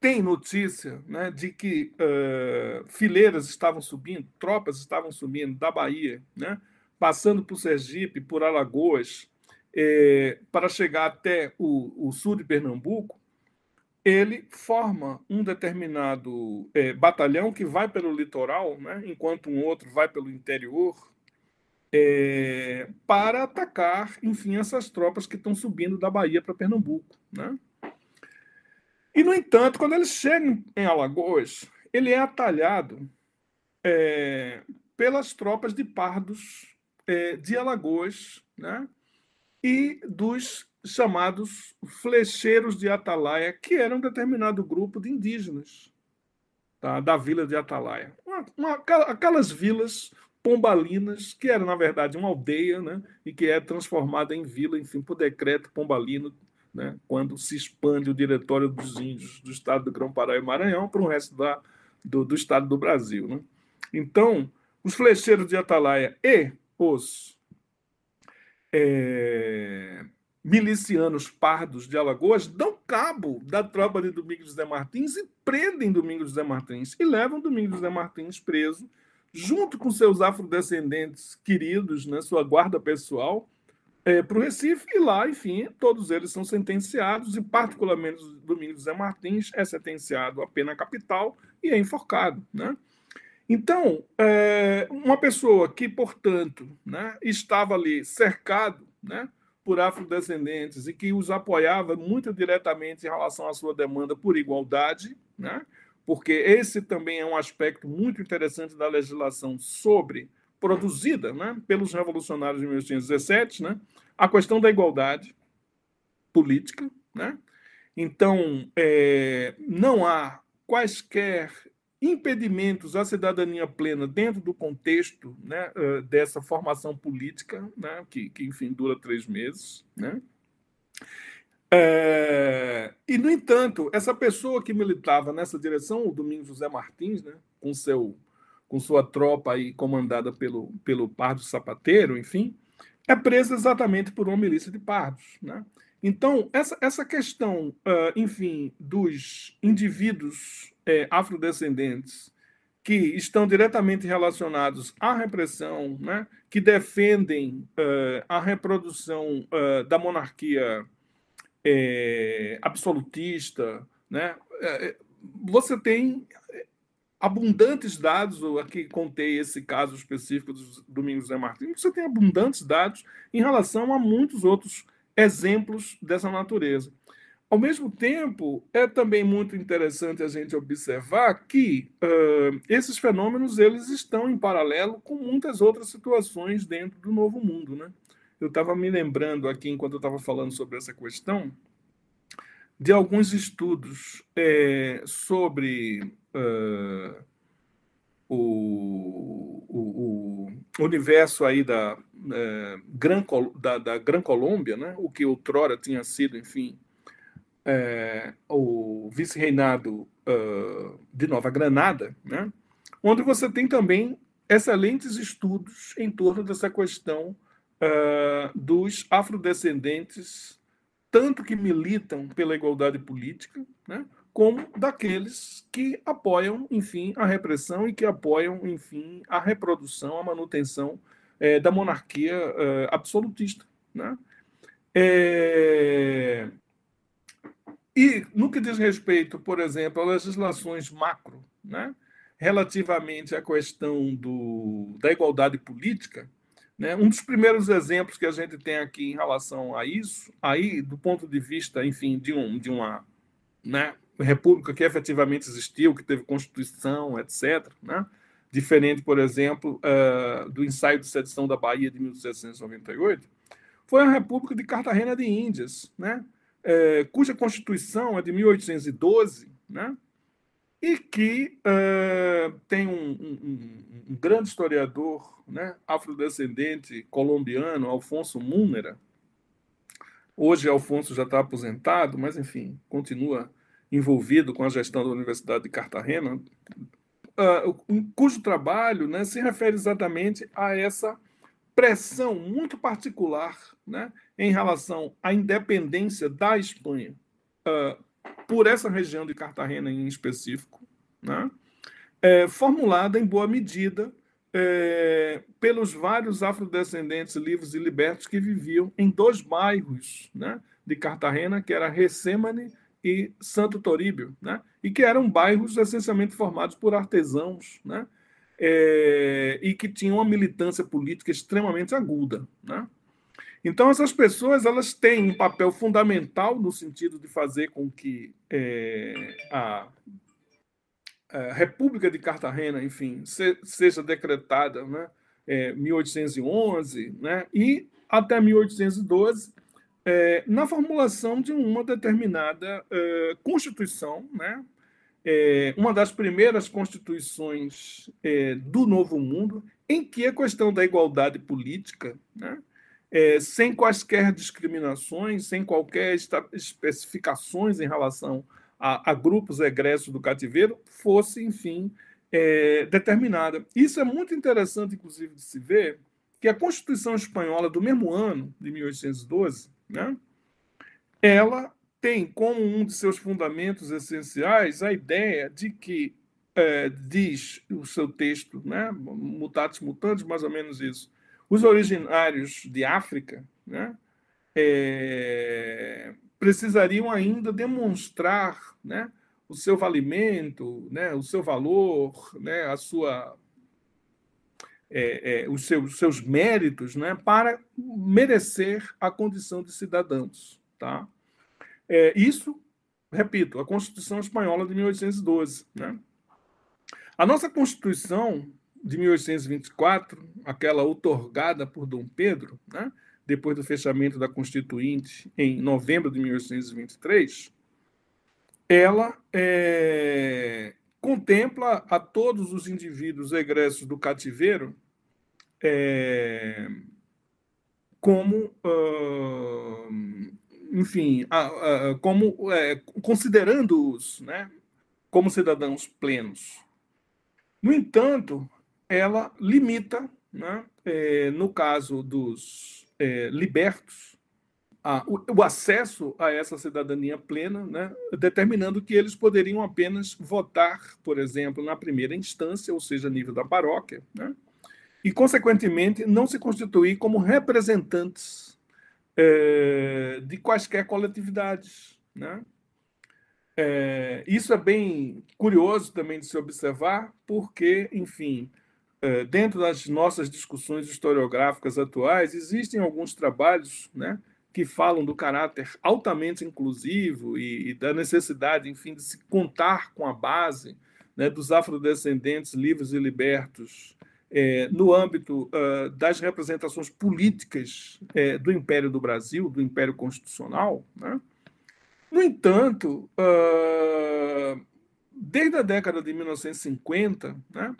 tem notícia né, de que uh, fileiras estavam subindo, tropas estavam subindo da Bahia, né, passando por Sergipe, por Alagoas, é, para chegar até o, o, sul de Pernambuco, ele forma um determinado é, batalhão que vai pelo litoral, né, enquanto um outro vai pelo interior, é, para atacar, enfim, essas tropas que estão subindo da Bahia para Pernambuco. Né? E, no entanto, quando eles chegam em Alagoas, ele é atalhado é, pelas tropas de pardos é, de Alagoas né? e dos chamados flecheiros de Atalaia, que era um determinado grupo de indígenas tá? da vila de Atalaia. Uma, uma, aquelas vilas pombalinas, que era, na verdade, uma aldeia, né? e que é transformada em vila, enfim, por decreto pombalino né, quando se expande o Diretório dos Índios do Estado do Grão-Pará e Maranhão para o resto da, do, do Estado do Brasil. Né? Então, os flecheiros de Atalaia e os é, milicianos pardos de Alagoas dão cabo da tropa de Domingos José Martins e prendem Domingos José Martins e levam Domingos José Martins preso junto com seus afrodescendentes queridos, né, sua guarda pessoal, é, para o Recife, e lá, enfim, todos eles são sentenciados, e particularmente Domingos José Martins é sentenciado a pena capital e é enforcado. Né? Então, é, uma pessoa que, portanto, né, estava ali cercado né, por afrodescendentes e que os apoiava muito diretamente em relação à sua demanda por igualdade, né, porque esse também é um aspecto muito interessante da legislação sobre produzida né, pelos revolucionários de 1817, né, a questão da igualdade política. Né? Então, é, não há quaisquer impedimentos à cidadania plena dentro do contexto né, dessa formação política, né, que, que, enfim, dura três meses. Né? É, e, no entanto, essa pessoa que militava nessa direção, o Domingos José Martins, né, com seu com sua tropa aí comandada pelo, pelo Pardo Sapateiro, enfim, é presa exatamente por uma milícia de pardos. Né? Então, essa, essa questão, uh, enfim, dos indivíduos é, afrodescendentes que estão diretamente relacionados à repressão, né? que defendem uh, a reprodução uh, da monarquia é, absolutista, né? Você tem abundantes dados, aqui contei esse caso específico dos Domingos Zé Martins, você tem abundantes dados em relação a muitos outros exemplos dessa natureza. Ao mesmo tempo, é também muito interessante a gente observar que uh, esses fenômenos eles estão em paralelo com muitas outras situações dentro do Novo Mundo. Né? Eu estava me lembrando aqui, enquanto eu estava falando sobre essa questão, de alguns estudos é, sobre uh, o, o, o, universo aí da, uh, Gran, da, da Gran Colômbia, né? o que outrora tinha sido, enfim, é, o vice-reinado uh, de Nova Granada, né? onde você tem também excelentes estudos em torno dessa questão uh, dos afrodescendentes tanto que militam pela igualdade política, né, como daqueles que apoiam, enfim, a repressão e que apoiam, enfim, a reprodução, a manutenção da monarquia absolutista. Né? É... E no que diz respeito, por exemplo, a legislações macro, né, relativamente à questão do, da igualdade política, né? Um dos primeiros exemplos que a gente tem aqui em relação a isso, aí, do ponto de vista, enfim, de, um, de uma né, república que efetivamente existiu, que teve constituição, etc., né? diferente, por exemplo, uh, do ensaio de sedição da Bahia de 1798, foi a República de Cartagena de Índias, né? É, cuja constituição é de 1812, né? e que uh, tem um, um, um, grande historiador né, afrodescendente colombiano, Alfonso Múnera. Hoje, Alfonso já está aposentado, mas, enfim, continua envolvido com a gestão da Universidade de Cartagena, uh, cujo trabalho né, se refere exatamente a essa pressão muito particular né, em relação à independência da Espanha. Uh, por essa região de Cartagena em específico, né? é, formulada em boa medida é, pelos vários afrodescendentes livres e libertos que viviam em dois bairros né, de Cartagena, que era Recêmane e Santo Toríbio, né, e que eram bairros essencialmente formados por artesãos, né, é, e que tinham uma militância política extremamente aguda. Né? Então, essas pessoas elas têm um papel fundamental no sentido de fazer com que é, a, a, República de Cartagena, enfim, se, seja decretada, né, é, 1811, né, e até 1812, é, na formulação de uma determinada é, constituição, né, é, uma das primeiras constituições é, do Novo Mundo, em que a questão da igualdade política, né, é, sem quaisquer discriminações, sem qualquer especificações em relação a, a grupos egressos do cativeiro, fosse, enfim, é, determinada. Isso é muito interessante, inclusive, de se ver que a Constituição Espanhola do mesmo ano, de 1812, né, ela tem como um de seus fundamentos essenciais a ideia de que, é, diz o seu texto, né, mutatis mutandis, mais ou menos isso, os originários de África né, é, precisariam ainda demonstrar né, o seu valimento, né, o seu valor, né, a sua, é, é, os, seus, seus méritos né, para merecer a condição de cidadãos. Tá? É, isso, repito, a Constituição Espanhola de 1812. Né? A nossa Constituição de 1824, aquela outorgada por Dom Pedro, né, depois do fechamento da Constituinte em novembro de 1823, ela é, contempla a todos os indivíduos egressos do cativeiro é, como, enfim, uh, uh, como é, considerando-os né, como cidadãos plenos. No entanto, ela limita, né, é, no caso dos é, libertos, a, o, o, acesso a essa cidadania plena, né, determinando que eles poderiam apenas votar, por exemplo, na primeira instância, ou seja, nível da paróquia, né, e, consequentemente, não se constituir como representantes é, de quaisquer coletividades. Né? É, isso é bem curioso também de se observar, porque, enfim, é, dentro das nossas discussões historiográficas atuais, existem alguns trabalhos né, que falam do caráter altamente inclusivo e, e, da necessidade, enfim, de se contar com a base né, dos afrodescendentes livres e libertos é, no âmbito uh, das representações políticas é, do Império do Brasil, do Império Constitucional. Né? No entanto, uh, desde a década de 1950, né,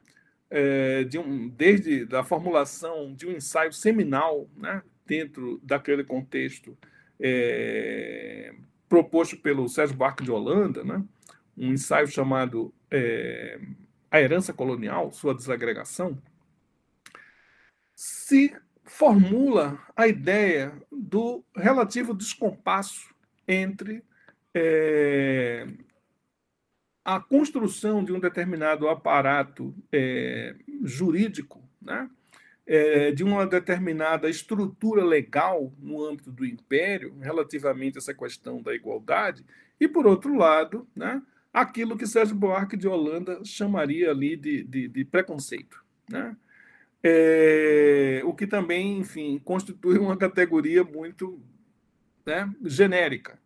é, de um, desde a formulação de um ensaio seminal né, dentro daquele contexto é, proposto pelo Sérgio Buarque de Holanda, né, um ensaio chamado é, A Herança Colonial, Sua Desagregação, se formula a ideia do relativo descompasso entre é, a construção de um determinado aparato é, jurídico, né? É, de uma determinada estrutura legal no âmbito do império relativamente a essa questão da igualdade, e, por outro lado, né, aquilo que Sérgio Buarque de Holanda chamaria ali de, de, de preconceito. Né? É, o que também, enfim, constitui uma categoria muito né, genérica.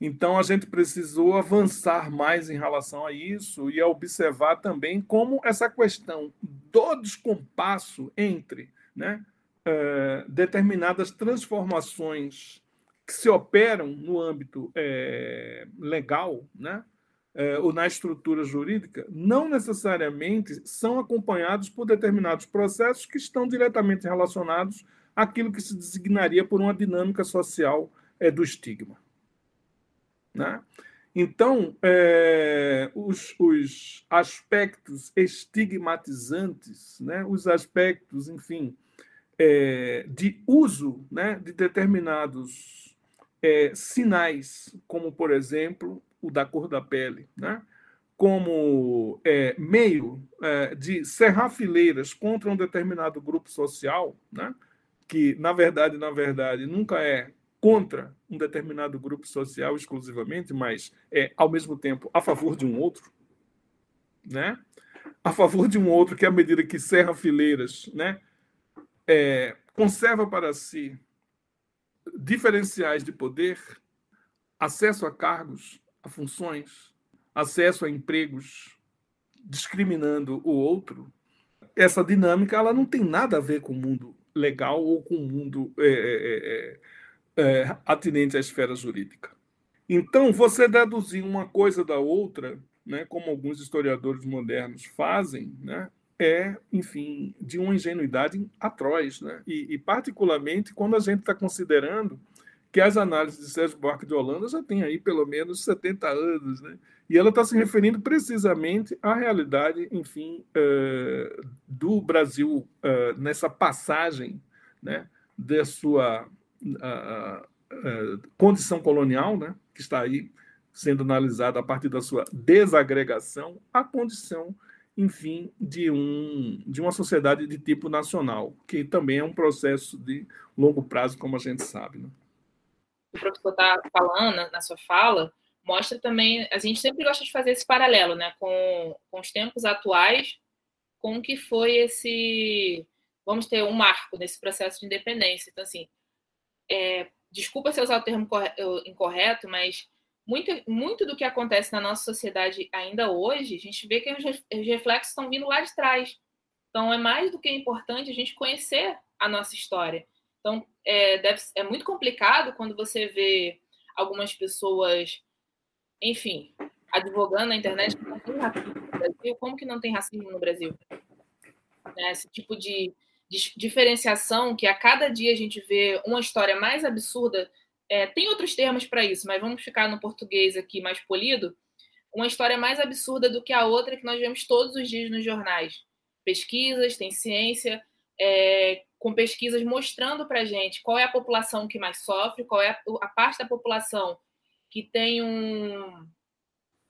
Então, a gente precisou avançar mais em relação a isso e a observar também como essa questão do descompasso entre né, é, determinadas transformações que se operam no âmbito é, legal, né, é, ou na estrutura jurídica, não necessariamente são acompanhados por determinados processos que estão diretamente relacionados àquilo que se designaria por uma dinâmica social é, do estigma. Né? Então, é, os, os, aspectos estigmatizantes, né, os aspectos, enfim, de uso né, de determinados sinais, como, por exemplo, o da cor da pele, né, como é, meio é, de cerrar fileiras contra um determinado grupo social, né, que, na verdade, na verdade, nunca é contra um determinado grupo social exclusivamente, mas é ao mesmo tempo a favor de um outro, né? A favor de um outro que à medida que cerra fileiras, né, é, conserva para si diferenciais de poder, acesso a cargos, a funções, acesso a empregos, discriminando o outro. Essa dinâmica ela não tem nada a ver com o mundo legal ou com o mundo é, é, é é, atinente à esfera jurídica. Então, você deduzir uma coisa da outra, né, como alguns historiadores modernos fazem, né, é, enfim, de uma ingenuidade atroz. Né? E, e particularmente, quando a gente está considerando que as análises de Sérgio Buarque de Holanda já têm aí pelo menos 70 anos, né? E ela está se referindo precisamente à realidade, enfim, uh, do Brasil uh, nessa passagem, né, da sua a, condição colonial, né, que está aí sendo analisada a partir da sua desagregação, a condição, enfim, de, um, de uma sociedade de tipo nacional, que também é um processo de longo prazo, como a gente sabe. Né? O professor está falando na sua fala, mostra também, a gente sempre gosta de fazer esse paralelo né, com, com os tempos atuais, com o que foi esse, vamos ter um marco nesse processo de independência. Então, assim, é, desculpa se eu usar o termo incorreto, mas muito, muito do que acontece na nossa sociedade ainda hoje, a gente vê que os reflexos estão vindo lá de trás. Então, é mais do que importante a gente conhecer a nossa história. Então, é, deve, é muito complicado quando você vê algumas pessoas, enfim, advogando na internet que não tem racismo no Brasil. Como que não tem racismo no Brasil? Né? Esse tipo de diferenciação que a cada dia a gente vê uma história mais absurda. É, tem outros termos para isso, mas vamos ficar no português aqui mais polido. Uma história mais absurda do que a outra que nós vemos todos os dias nos jornais. Pesquisas, tem ciência, é, com pesquisas mostrando para gente qual é a população que mais sofre, qual é a, a parte da população que tem um,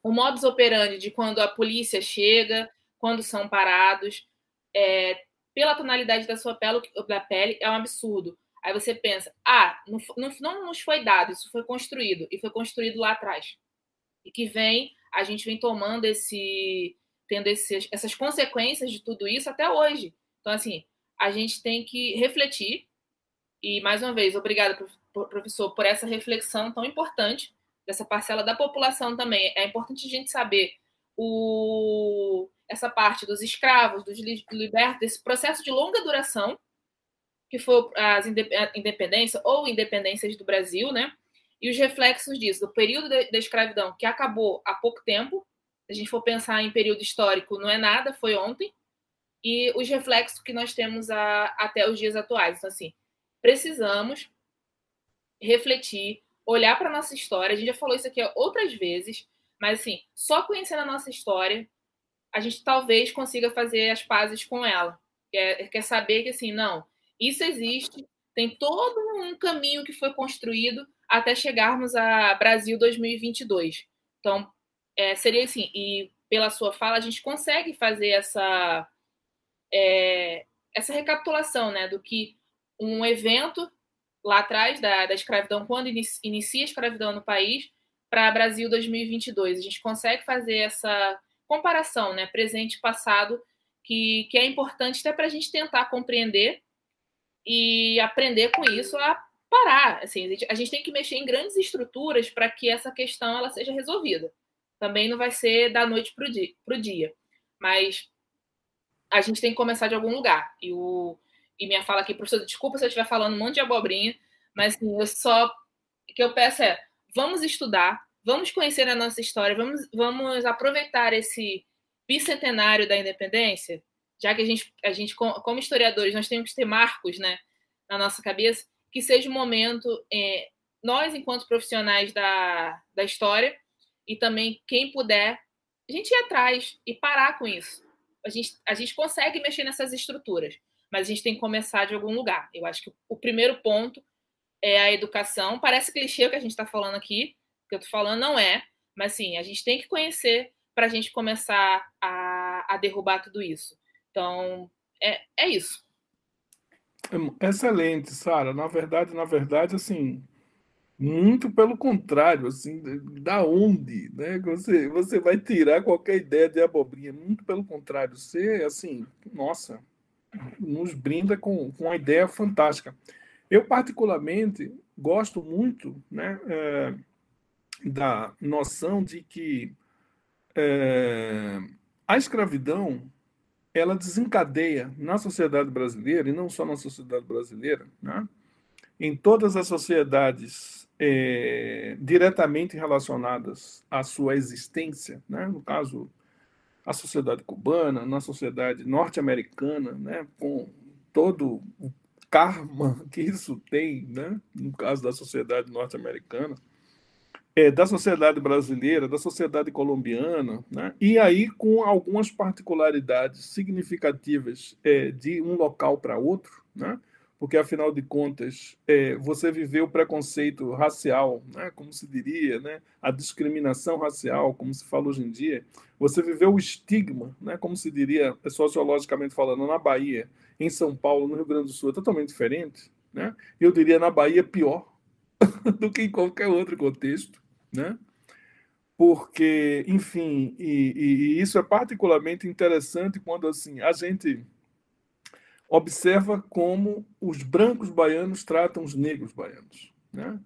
um modus operandi de quando a polícia chega, quando são parados. É, pela tonalidade da sua pele, da pele é um absurdo. Aí você pensa, ah, não, não, não nos foi dado, isso foi construído, e foi construído lá atrás. E que vem, a gente vem tomando esse, tendo esses, essas consequências de tudo isso até hoje. Então, assim, a gente tem que refletir, e mais uma vez, obrigada, professor, por essa reflexão tão importante dessa parcela da população também. É importante a gente saber o, essa parte dos escravos, dos libertos, desse processo de longa duração, que foi as independências ou independências do Brasil, né? E os reflexos disso, do período da escravidão, que acabou há pouco tempo, se a gente for pensar em período histórico, não é nada, foi ontem, e os reflexos que nós temos a, até os dias atuais. Então, assim, precisamos refletir, olhar para a nossa história. A gente já falou isso aqui outras vezes, mas, assim, só conhecendo a nossa história, a gente talvez consiga fazer as pazes com ela. Quer, quer saber que, assim, não, isso existe, tem todo um caminho que foi construído até chegarmos a Brasil 2022. Então, é, seria assim, e pela sua fala, a gente consegue fazer essa, é, essa recapitulação né, do que um evento lá atrás da, da escravidão, quando inicia a escravidão no país, para Brasil 2022. A gente consegue fazer essa comparação, né, presente e passado, que, que é importante até para a gente tentar compreender e aprender com isso a parar. Assim, a gente, a gente tem que mexer em grandes estruturas para que essa questão ela seja resolvida. Também não vai ser da noite para o dia, dia, mas a gente tem que começar de algum lugar. E, o, e minha fala aqui, professor, desculpa se eu estiver falando um monte de abobrinha, mas assim, eu só o que eu peço é vamos estudar, vamos conhecer a nossa história, vamos, vamos aproveitar esse bicentenário da independência, já que a gente, a gente como historiadores, nós temos que ter marcos né, na nossa cabeça, que seja um momento, é, nós, enquanto profissionais da, da história, e também quem puder, a gente ir atrás e parar com isso. A gente, a gente consegue mexer nessas estruturas, mas a gente tem que começar de algum lugar. Eu acho que o primeiro ponto é a educação. Parece clichê o que a gente está falando aqui, o que eu estou falando não é, mas sim, a gente tem que conhecer para a gente começar a, a derrubar tudo isso. Então, é, é isso. Excelente, Sara. Na verdade, na verdade, assim, muito pelo contrário, assim, da onde, né? Você, você vai tirar qualquer ideia de abobrinha. Muito pelo contrário, você, assim, nossa, nos brinda com, com uma ideia fantástica. Eu, particularmente, gosto muito né, é, da noção de que é, a escravidão ela desencadeia na sociedade brasileira, e não só na sociedade brasileira, né, em todas as sociedades é, diretamente relacionadas à sua existência, né, no caso, a sociedade cubana, na sociedade norte-americana, né, com todo o karma que isso tem, né, no caso da sociedade norte-americana, é, da sociedade brasileira, da sociedade colombiana, né? e aí com algumas particularidades significativas é, de um local para outro, né? Porque afinal de contas é, você viveu o preconceito racial, né? como se diria, né? a discriminação racial, como se fala hoje em dia, você viveu o estigma, né? como se diria sociologicamente falando, na Bahia, em São Paulo, no Rio Grande do Sul, é totalmente diferente. Né? Eu diria na Bahia pior do que em qualquer outro contexto né? Porque, enfim, e, e, e isso é particularmente interessante quando assim a gente observa como os brancos baianos tratam os negros baianos, né?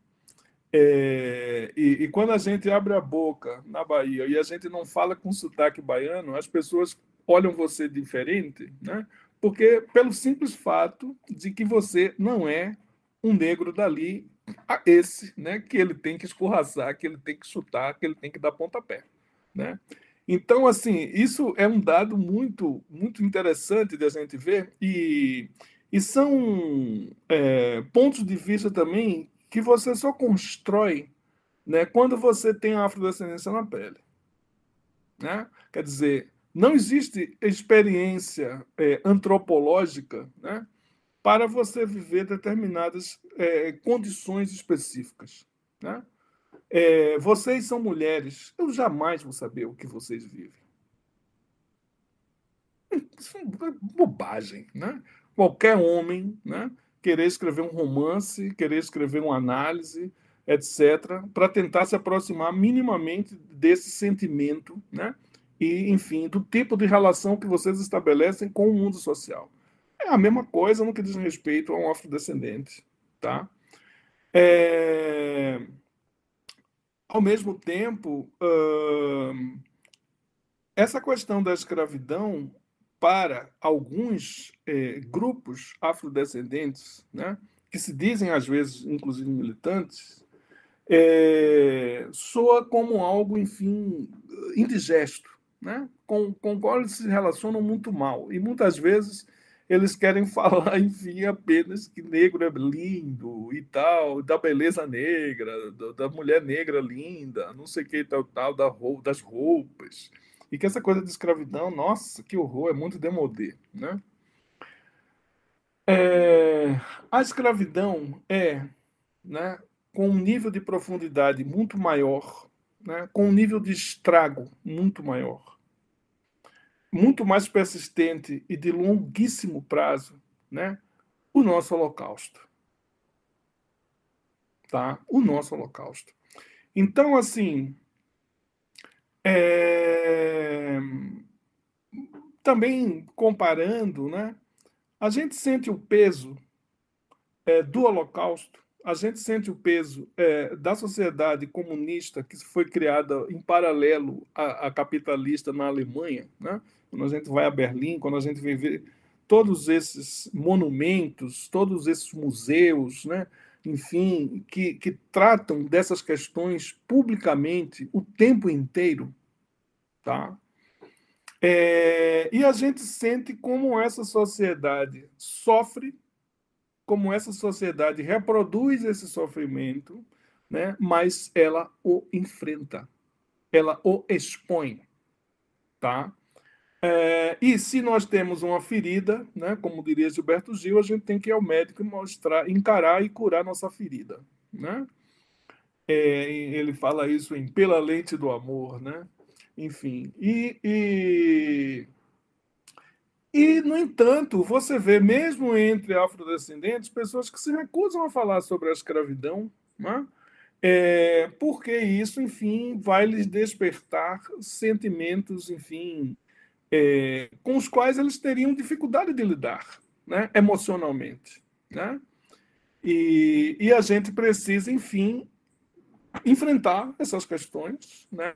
É, e, e, quando a gente abre a boca na Bahia e a gente não fala com sotaque baiano, as pessoas olham você diferente, né? Porque pelo simples fato de que você não é um negro dali a esse, né, que ele tem que escorraçar, que ele tem que chutar, que ele tem que dar pontapé, né? Então, assim, isso é um dado muito, muito interessante de a gente ver e, e são é, pontos de vista também que você só constrói né, quando você tem a afrodescendência na pele. Né? Quer dizer, não existe experiência é, antropológica né, para você viver determinadas é, condições específicas. Né? É, vocês são mulheres, eu jamais vou saber o que vocês vivem. Isso é bobagem. Né? Qualquer homem né, querer escrever um romance, querer escrever uma análise, etc., para tentar se aproximar minimamente desse sentimento, né? e, enfim, do tipo de relação que vocês estabelecem com o mundo social. É a mesma coisa no que diz respeito a um afrodescendente, tá? É... Ao mesmo tempo, uh... essa questão da escravidão para alguns eh, grupos afrodescendentes, né, que se dizem às vezes, inclusive militantes, é, soa como algo, enfim, indigesto, né, com, com o qual eles se relacionam muito mal. E muitas vezes eles querem falar, enfim, apenas que negro é lindo e tal, da beleza negra, da mulher negra linda, não sei o que tal, tal, da das roupas. E que essa coisa de escravidão, nossa, que horror, é muito demodê, né? É, a escravidão é, né, com um nível de profundidade muito maior, né, com um nível de estrago muito maior muito mais persistente e de longuíssimo prazo, né? O nosso holocausto. Tá? O nosso holocausto. Então, assim, é... também comparando, né? A gente sente o peso é, do holocausto a gente sente o peso é, da sociedade comunista que foi criada em paralelo à, à, capitalista na Alemanha, né? quando a gente vai a Berlim, quando a gente vê todos esses monumentos, todos esses museus, né? enfim, que, que tratam dessas questões publicamente o tempo inteiro, tá? É, e a gente sente como essa sociedade sofre, como essa sociedade reproduz esse sofrimento, né? mas ela o enfrenta, ela o expõe. Tá? É, e se nós temos uma ferida, né, como diria Gilberto Gil, a gente tem que ir ao médico e mostrar, encarar e curar nossa ferida. Né? É, ele fala isso em Pela Lente do Amor. Né? Enfim, e, e, e, no entanto, você vê, mesmo entre afrodescendentes, pessoas que se recusam a falar sobre a escravidão, né? é, porque isso, enfim, vai lhes despertar sentimentos, enfim, é, com os quais eles teriam dificuldade de lidar, né, emocionalmente, né? E, e a gente precisa, enfim, enfrentar essas questões, né?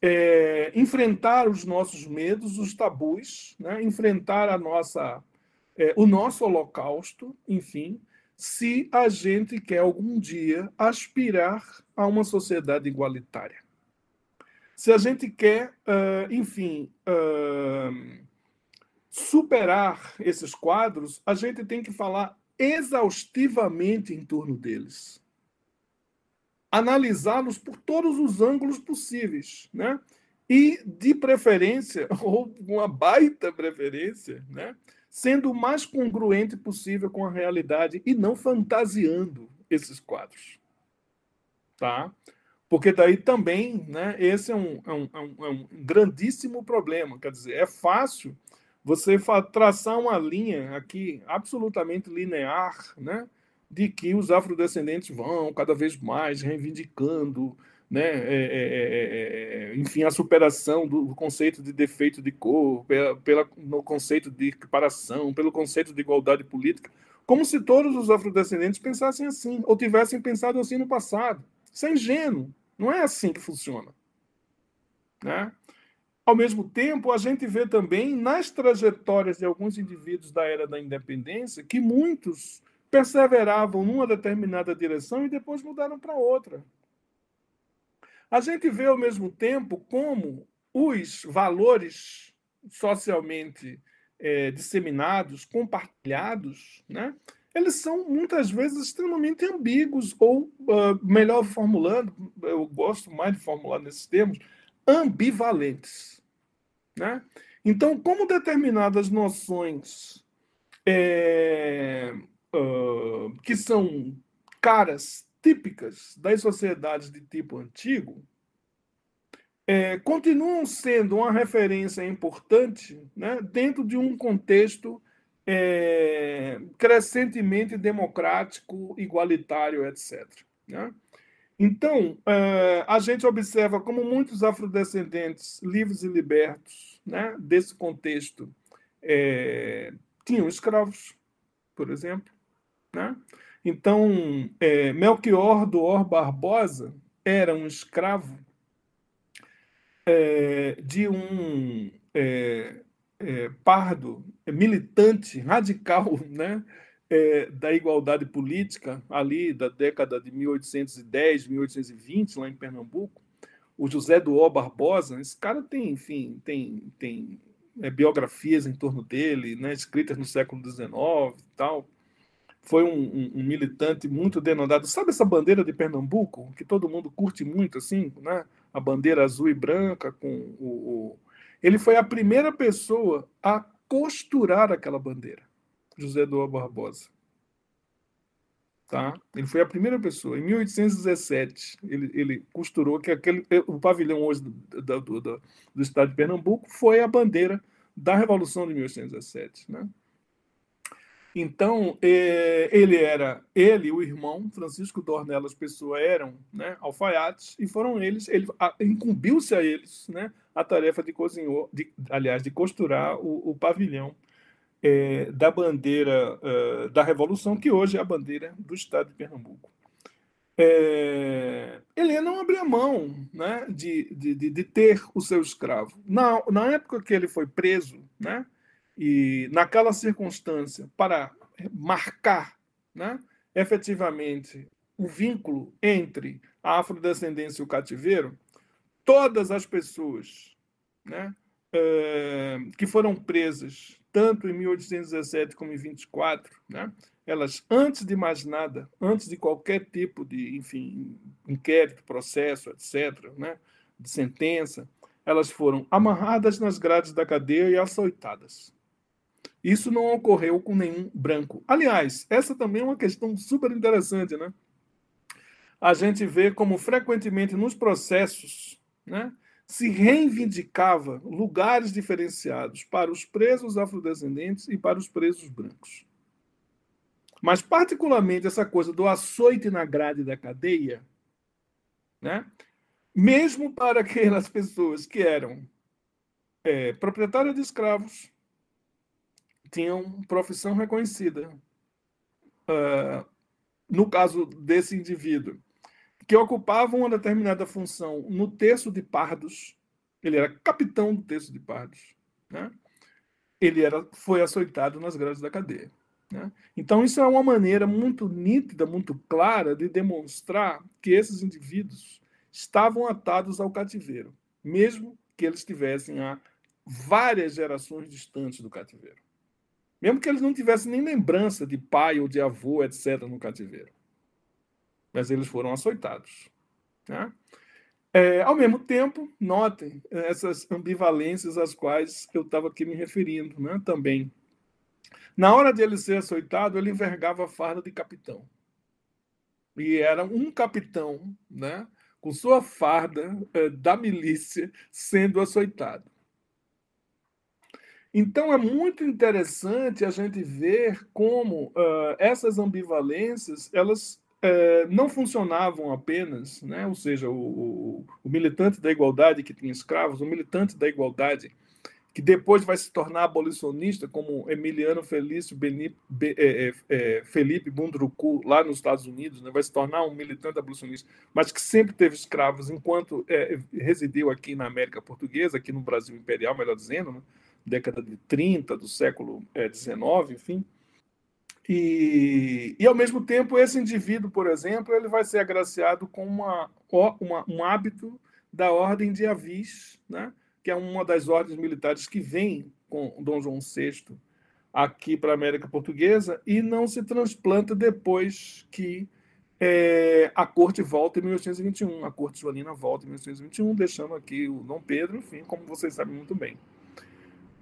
É, enfrentar os nossos medos, os tabus, né? enfrentar a nossa, é, o nosso holocausto, enfim, se a gente quer algum dia aspirar a uma sociedade igualitária. Se a gente quer, uh, enfim, uh, superar esses quadros, a gente tem que falar exaustivamente em torno deles. Analisá-los por todos os ângulos possíveis, né? E, de preferência, ou uma baita preferência, né? sendo o mais congruente possível com a realidade e não fantasiando esses quadros. Tá? Porque daí também, né, esse é um, é um, é um, é grandíssimo problema. Quer dizer, é fácil você traçar uma linha aqui absolutamente linear, né, de que os afrodescendentes vão cada vez mais reivindicando né, é é, é, é, é, enfim, a superação do conceito de defeito de cor, pela, pela, no conceito de equiparação, pelo conceito de igualdade política, como se todos os afrodescendentes pensassem assim, ou tivessem pensado assim no passado. Isso é ingênuo, não é assim que funciona. Né? Ao mesmo tempo, a gente vê também nas trajetórias de alguns indivíduos da era da independência que muitos perseveravam numa determinada direção e depois mudaram para outra. A gente vê ao mesmo tempo como os valores socialmente é, disseminados, compartilhados, né? eles são muitas vezes extremamente ambíguos, ou, uh, melhor formulando, eu gosto mais de formular nesses termos, ambivalentes. Né? Então, como determinadas noções é, que são caras típicas das sociedades de tipo antigo é, continuam sendo uma referência importante né, dentro de um contexto é, crescentemente democrático, igualitário, etc. Né? Então, é, a gente observa como muitos afrodescendentes livres e libertos né, desse contexto é, tinham escravos, por exemplo. Né? Então, é, Melchior do Or Barbosa era um escravo é, de um é, é pardo militante radical né, é, da igualdade política, ali da década de 1810, 1820, lá em Pernambuco, o José do Or Barbosa. Esse cara tem, enfim, tem, tem é, biografias em torno dele, né, escritas no século XIX e tal foi um, um, um, militante muito denodado. Sabe essa bandeira de Pernambuco, que todo mundo curte muito, assim, né? A bandeira azul e branca com o, o... Ele foi a primeira pessoa a costurar aquela bandeira, José do Barbosa. Tá? Ele foi a primeira pessoa. Em 1817, ele, ele costurou que aquele, o pavilhão hoje do, do, do, do estado de Pernambuco foi a bandeira da Revolução de 1817, né? Então, é, ele era, ele o irmão, Francisco Dornelas Pessoa, eram né, alfaiates, e foram eles, ele incumbiu-se a eles né, a tarefa de cozinhar, de, aliás, de costurar o, o pavilhão é, da bandeira uh, da Revolução, que hoje é a bandeira do Estado de Pernambuco. É, ele não abria mão né, de, de, de, ter o seu escravo. Na, na época que ele foi preso, né, e naquela circunstância, para marcar né, efetivamente o vínculo entre a afrodescendência e o cativeiro, todas as pessoas né, uh, que foram presas, tanto em 1817 como em 24, né, elas, antes de mais nada, antes de qualquer tipo de, enfim, inquérito, processo, etc., né, de sentença, elas foram amarradas nas grades da cadeia e açoitadas. Isso não ocorreu com nenhum branco. Aliás, essa também é uma questão super interessante, né? A gente vê como frequentemente nos processos, né, se reivindicava lugares diferenciados para os presos afrodescendentes e para os presos brancos. Mas, particularmente, essa coisa do açoite na grade da cadeia, né? mesmo para aquelas pessoas que eram é, proprietárias de escravos, tinham profissão reconhecida. Uh, no caso desse indivíduo, que ocupava uma determinada função no terço de pardos, ele era capitão do terço de pardos, né? ele era, foi açoitado nas grades da cadeia. Né? Então, isso é uma maneira muito nítida, muito clara de demonstrar que esses indivíduos estavam atados ao cativeiro, mesmo que eles estivessem a várias gerações distantes do cativeiro. Mesmo que eles não tivessem nem lembrança de pai ou de avô, etc., no cativeiro. Mas eles foram açoitados. Né? É, ao mesmo tempo, notem essas ambivalências às quais eu estava aqui me referindo né, também. Na hora de ele ser açoitado, ele envergava a farda de capitão. E era um capitão, né, com sua farda eh, da milícia, sendo açoitado. Então é muito interessante a gente ver como uh, essas ambivalências elas não funcionavam apenas, né? ou seja, o, o, o militante da igualdade que tinha escravos, o militante da igualdade que depois vai se tornar abolicionista, como Emiliano Felício Benip, Be, é, é, Felipe Bundrucu, lá nos Estados Unidos, né, vai se tornar um militante abolicionista, mas que sempre teve escravos enquanto é, residiu aqui na América Portuguesa, aqui no Brasil Imperial, melhor dizendo, né, década de 30 do século XIX, é, enfim. E, e, ao mesmo tempo, esse indivíduo, por exemplo, ele vai ser agraciado com uma, uma um hábito da ordem de avis, né? que é uma das ordens militares que vem com Dom João VI aqui para a América Portuguesa e não se transplanta depois que é, a corte volta em 1821. A corte joanina volta em 1821, deixando aqui o Dom Pedro, enfim, como vocês sabem muito bem.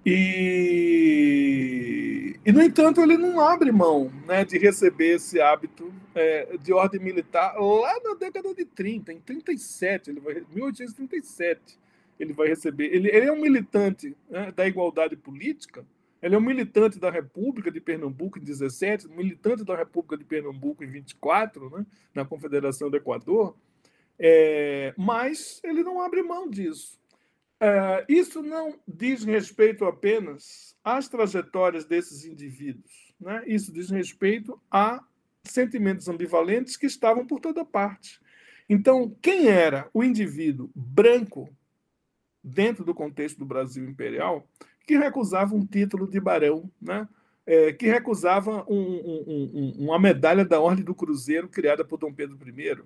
E, e no entanto, ele não abre mão né, de receber esse hábito é, de ordem militar lá na década de 30, em 37, ele vai, 1837 ele vai receber. Ele, ele é um militante né, da igualdade política, ele é um militante da República de Pernambuco em 17, militante da República de Pernambuco em 24, né, na Confederação do Equador, é, mas ele não abre mão disso. É, isso não diz respeito apenas às trajetórias desses indivíduos, né? isso diz respeito a sentimentos ambivalentes que estavam por toda parte. Então, quem era o indivíduo branco dentro do contexto do Brasil imperial, que recusava um título de barão, né? É, que recusava um, um, um, uma medalha da Ordem do Cruzeiro criada por Dom Pedro I,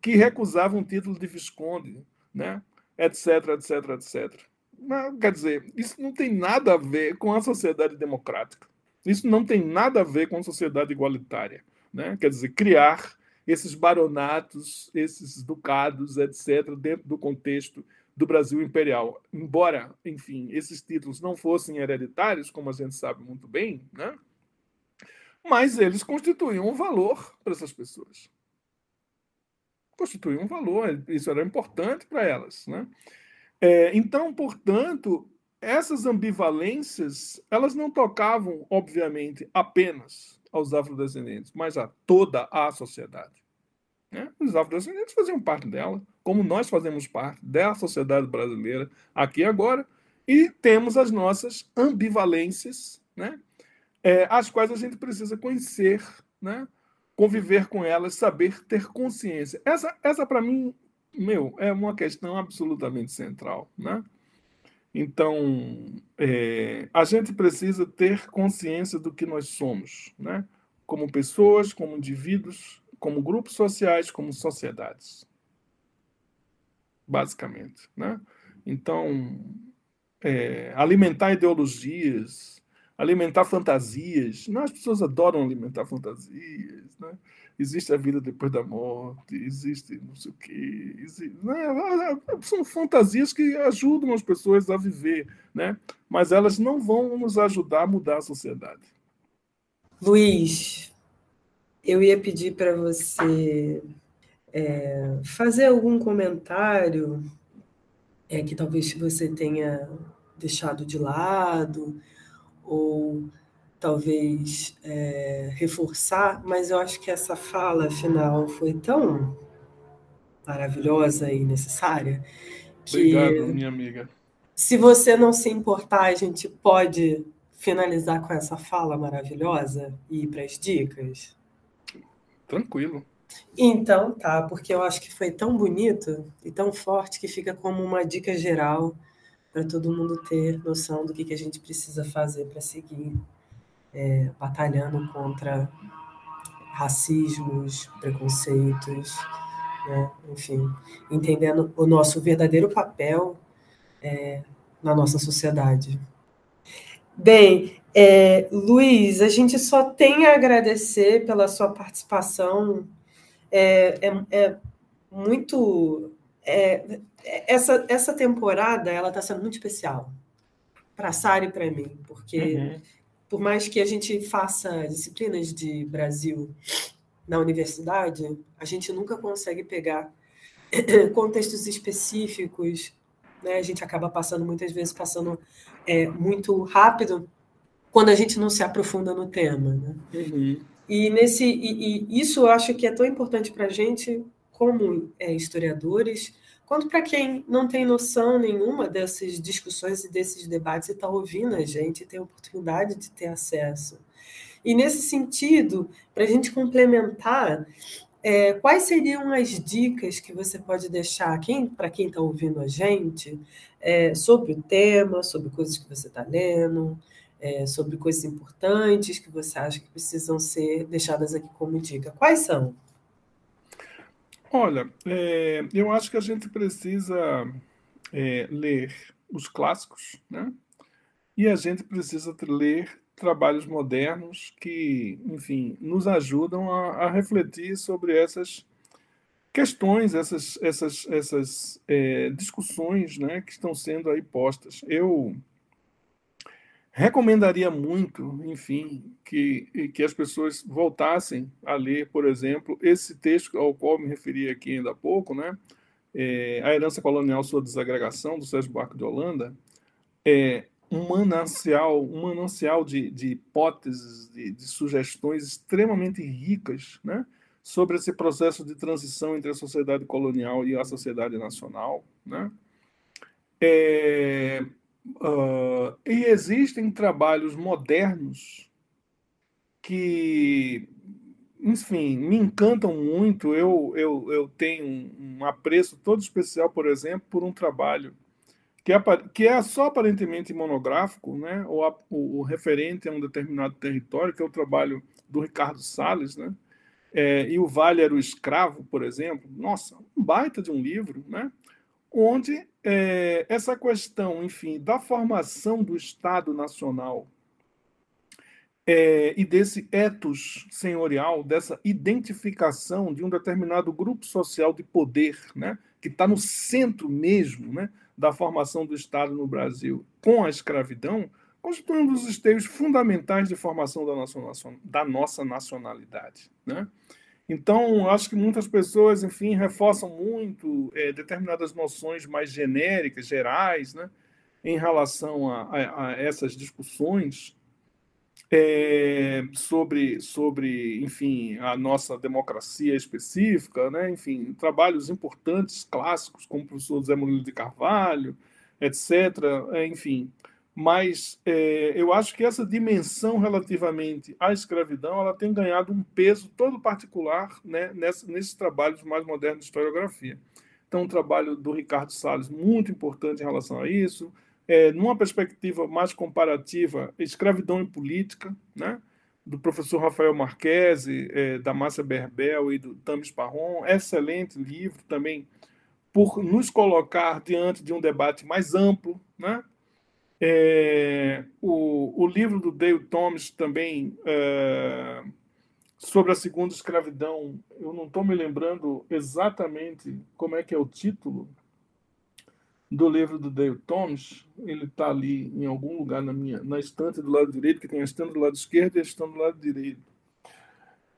que recusava um título de visconde, né? Etc, etc, etc. Quer dizer, isso não tem nada a ver com a sociedade democrática. Isso não tem nada a ver com a sociedade igualitária. Né? Quer dizer, criar esses baronatos, esses ducados, etc., dentro do contexto do Brasil imperial. Embora, enfim, esses títulos não fossem hereditários, como a gente sabe muito bem, né? mas eles constituíam um valor para essas pessoas. Constituíam um valor, isso era importante para elas. Né? É, então, portanto, essas ambivalências, elas não tocavam, obviamente, apenas aos afrodescendentes, mas a toda a sociedade. Né? Os afrodescendentes faziam parte dela, como nós fazemos parte da sociedade brasileira aqui agora, e temos as nossas ambivalências, né? É, as quais a gente precisa conhecer, né? Conviver com elas, saber ter consciência. Essa, essa para mim, meu, é uma questão absolutamente central. Né? Então, é, a gente precisa ter consciência do que nós somos, né? como pessoas, como indivíduos, como grupos sociais, como sociedades. Basicamente. Né? Então, é, alimentar ideologias, alimentar fantasias. Não, as pessoas adoram alimentar fantasias. Né? Existe a vida depois da morte, existe não sei o quê. Existe, né? São fantasias que ajudam as pessoas a viver, né? mas elas não vão nos ajudar a mudar a sociedade. Luiz, eu ia pedir para você é, fazer algum comentário é, que talvez você tenha deixado de lado, ou talvez é, reforçar, mas eu acho que essa fala final foi tão maravilhosa e necessária que. Obrigado, minha amiga. Se você não se importar, a gente pode finalizar com essa fala maravilhosa e ir para as dicas? Tranquilo. Então, tá, porque eu acho que foi tão bonito e tão forte que fica como uma dica geral para todo mundo ter noção do que, que a gente precisa fazer para seguir é, batalhando contra racismos, preconceitos, né? enfim, entendendo o nosso verdadeiro papel é, na nossa sociedade. Bem, é, Luiz, a gente só tem a agradecer pela sua participação. É, é, é muito. É, essa, essa temporada ela está sendo muito especial para a Sara e para mim, porque uhum. por mais que a gente faça disciplinas de Brasil na universidade, a gente nunca consegue pegar contextos específicos, né? A gente acaba passando muitas vezes passando é, muito rápido quando a gente não se aprofunda no tema. Né? Uhum. E, nesse, e, e, isso eu acho que é tão importante para a gente, como é, historiadores, quanto para quem não tem noção nenhuma dessas discussões e desses debates e está ouvindo a gente tem a oportunidade de ter acesso. E nesse sentido, para a gente complementar, é, quais seriam as dicas que você pode deixar quem, para quem está ouvindo a gente é, sobre o tema, sobre coisas que você está lendo, é, sobre coisas importantes que você acha que precisam ser deixadas aqui como dica? Quais são? Olha, é, eu acho que a gente precisa é, ler os clássicos, né? E a gente precisa ler trabalhos modernos que, enfim, nos ajudam a, a refletir sobre essas questões, essas, essas, essas é, discussões né, que estão sendo aí postas. Eu recomendaria muito, enfim, que, que as pessoas voltassem a ler, por exemplo, esse texto ao qual me referi aqui ainda há pouco, né? É, a herança colonial, sua desagregação, do Sérgio Barco de Holanda, é, um manancial, um manancial de, de hipóteses, de, de, sugestões extremamente ricas né, sobre esse processo de transição entre a sociedade colonial e a sociedade nacional. Né? É, uh, e existem trabalhos modernos que, enfim, me encantam muito. Eu, eu, eu tenho um apreço todo especial, por exemplo, por um trabalho que é, que é só aparentemente monográfico, né? ou a, o, o, referente a um determinado território, que é o trabalho do Ricardo Salles, né? É, e o Vale era o Escravo, por exemplo. Nossa, um baita de um livro, né? onde é, essa questão, enfim, da formação do Estado Nacional é, e desse etos senhorial, dessa identificação de um determinado grupo social de poder, né? que está no centro mesmo, né? da formação do Estado no Brasil com a escravidão constitui um dos esteios fundamentais de formação da nossa, da nossa nacionalidade. Né? Então, acho que muitas pessoas, enfim, reforçam muito é, determinadas noções mais genéricas, gerais, né, em relação a, a, a essas discussões é, sobre, sobre, enfim, a nossa democracia específica, né? enfim, trabalhos importantes, clássicos, como o professor Zé Murilo de Carvalho, etc., é, enfim. Mas é, eu acho que essa dimensão relativamente à escravidão ela tem ganhado um peso todo particular né, nesses trabalhos mais modernos de historiografia. Então, o trabalho do Ricardo Salles, muito importante em relação a isso, é, numa perspectiva mais comparativa, escravidão e política, né? do professor Rafael Marquese, é, da Márcia Berbel e do Tamis Parron. Excelente livro também, por nos colocar diante de um debate mais amplo. Né? É, o, o livro do Dale Thomas também, é, sobre a segunda escravidão, eu não estou me lembrando exatamente como é que é o título, do livro do Dale Thomas, ele está ali em algum lugar na minha na estante do lado direito, que tem a estante do lado esquerdo e a estante do lado direito.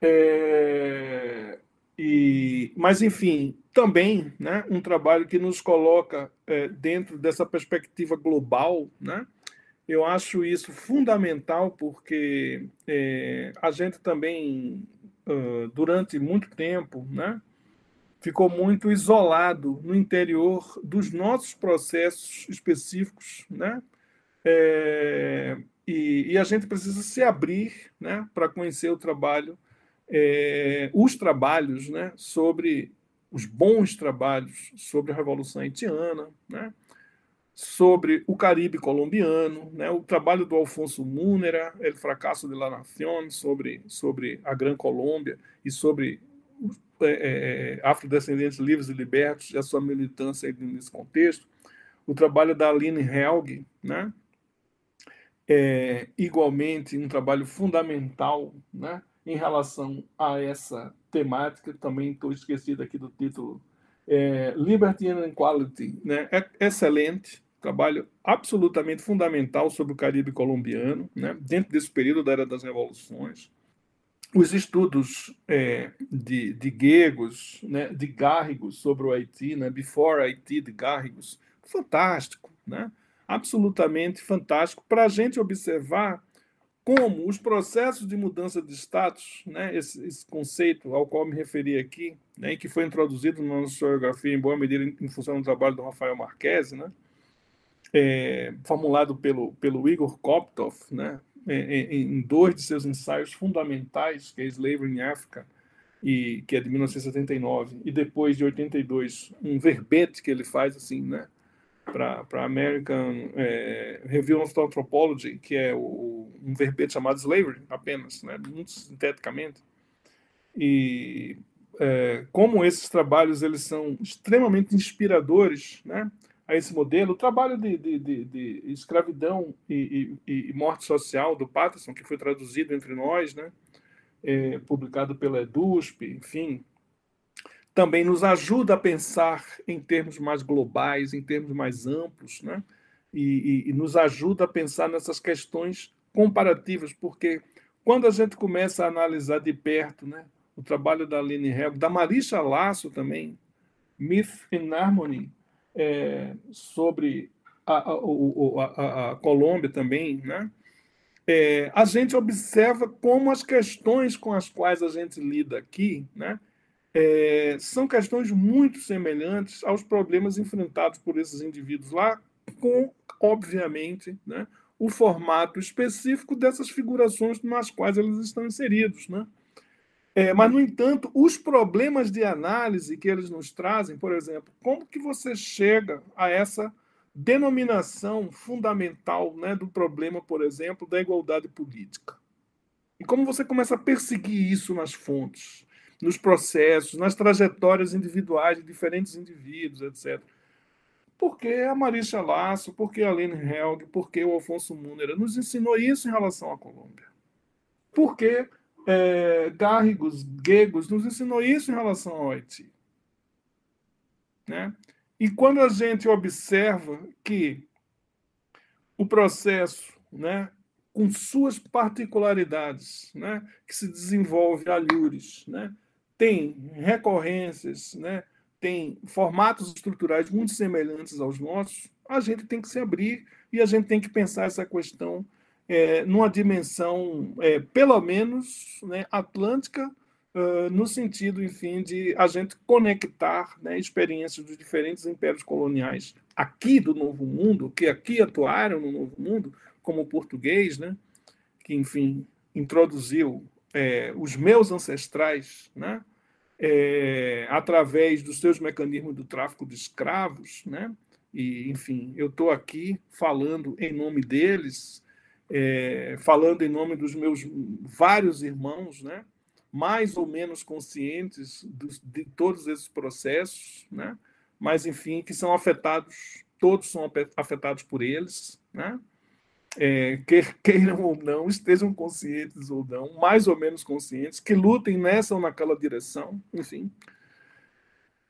É, e, mas, enfim, também né, um trabalho que nos coloca é, dentro dessa perspectiva global. Né? Eu acho isso fundamental, porque é, a gente também, uh, durante muito tempo, né, ficou muito isolado no interior dos nossos processos específicos, né? É, e, e, a gente precisa se abrir, né, para conhecer o trabalho, é, os trabalhos, né, sobre os bons trabalhos sobre a Revolução Haitiana, né, sobre o Caribe colombiano, né, o trabalho do Alfonso Múnera, El Fracasso de la Nación, sobre, sobre a Gran Colômbia e sobre é, é, é, afrodescendentes livres e libertos e a sua militância nesse contexto, o trabalho da Aline Helg, né? é igualmente um trabalho fundamental né? Em relação a essa temática, também estou esquecido aqui do título, é, Liberty and Equality, né? é excelente, trabalho absolutamente fundamental sobre o Caribe colombiano, né? dentro desse período da Era das Revoluções os estudos é, de, de Gegos, né, de Garrigos sobre o Haiti, né, Before Haiti de Garrigos, fantástico, né? absolutamente fantástico para a gente observar como os processos de mudança de status, né, esse, esse conceito ao qual me referi aqui, né, que foi introduzido na nossa historiografia em boa medida em, em função do trabalho do Rafael Marquese, né, é, formulado pelo, pelo Igor Koptov, né, em dois de seus ensaios fundamentais, que é Slavery in Africa, e, que é de 1979, e depois de 82, um verbete que ele faz assim, né, para American é, Review of Anthropology, que é o, um verbete chamado Slavery, apenas, né, muito sinteticamente. E é, como esses trabalhos eles são extremamente inspiradores, né, a esse modelo. O trabalho de, de, de, de escravidão e, e, e, morte social do Patterson, que foi traduzido entre nós, né? É, publicado pela EDUSP, enfim, também nos ajuda a pensar em termos mais globais, em termos mais amplos, né? e, e nos ajuda a pensar nessas questões comparativas, porque quando a gente começa a analisar de perto né, o trabalho da Aline Helg, da Marisha Lasso também, Myth in Harmony, é, sobre a, a, a, a, Colômbia também, né? É, a gente observa como as questões com as quais a gente lida aqui, né, é, são questões muito semelhantes aos problemas enfrentados por esses indivíduos lá, com, obviamente, né, o formato específico dessas figurações nas quais eles estão inseridos, né? É, mas, no entanto, os problemas de análise que eles nos trazem, por exemplo, como que você chega a essa denominação fundamental né, do problema, por exemplo, da igualdade política? E como você começa a perseguir isso nas fontes, nos processos, nas trajetórias individuais de diferentes indivíduos, etc. Por que a Marisa Lasso, por que a Lene Helg, por que o Alfonso Múnera nos ensinou isso em relação à Colômbia? Por que é, Garrigos, Gegos, nos ensinou isso em relação ao Haiti. Né? E quando a gente observa que o processo, né, com suas particularidades, né, que se desenvolve a Lures, né, tem recorrências, né, tem formatos estruturais muito semelhantes aos nossos, a gente tem que se abrir e a gente tem que pensar essa questão é, numa dimensão, é, pelo menos, né, atlântica, uh, no sentido, enfim, de a gente conectar né, experiências dos diferentes impérios coloniais aqui do Novo Mundo, que aqui atuaram no Novo Mundo, como o português, né, que, enfim, introduziu é, os meus ancestrais, né, é, através dos seus mecanismos do tráfico de escravos, né, e, enfim, eu estou aqui falando em nome deles, é, falando em nome dos meus vários irmãos, né? mais ou menos conscientes de todos esses processos, né? mas, enfim, que são afetados, todos são afetados por eles, né? É, queiram ou não, estejam conscientes ou não, mais ou menos conscientes, que lutem nessa ou naquela direção, enfim.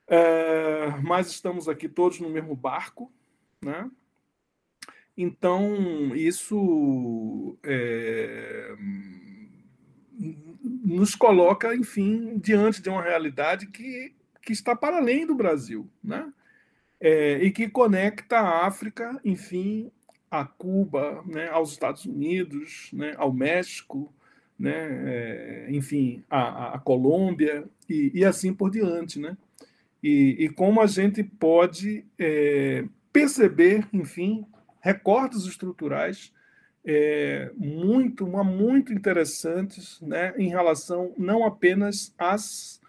É, mas estamos aqui todos no mesmo barco, né? Então, isso é, nos coloca, enfim, diante de uma realidade que, que está para além do Brasil, né? É, e que conecta a África, enfim, a Cuba, né, aos Estados Unidos, né, ao México, né, é, enfim, a, a Colômbia e, e, assim por diante, né? E, e como a gente pode é, perceber, enfim, recortes estruturais é, muito, muito interessantes né, em relação não apenas às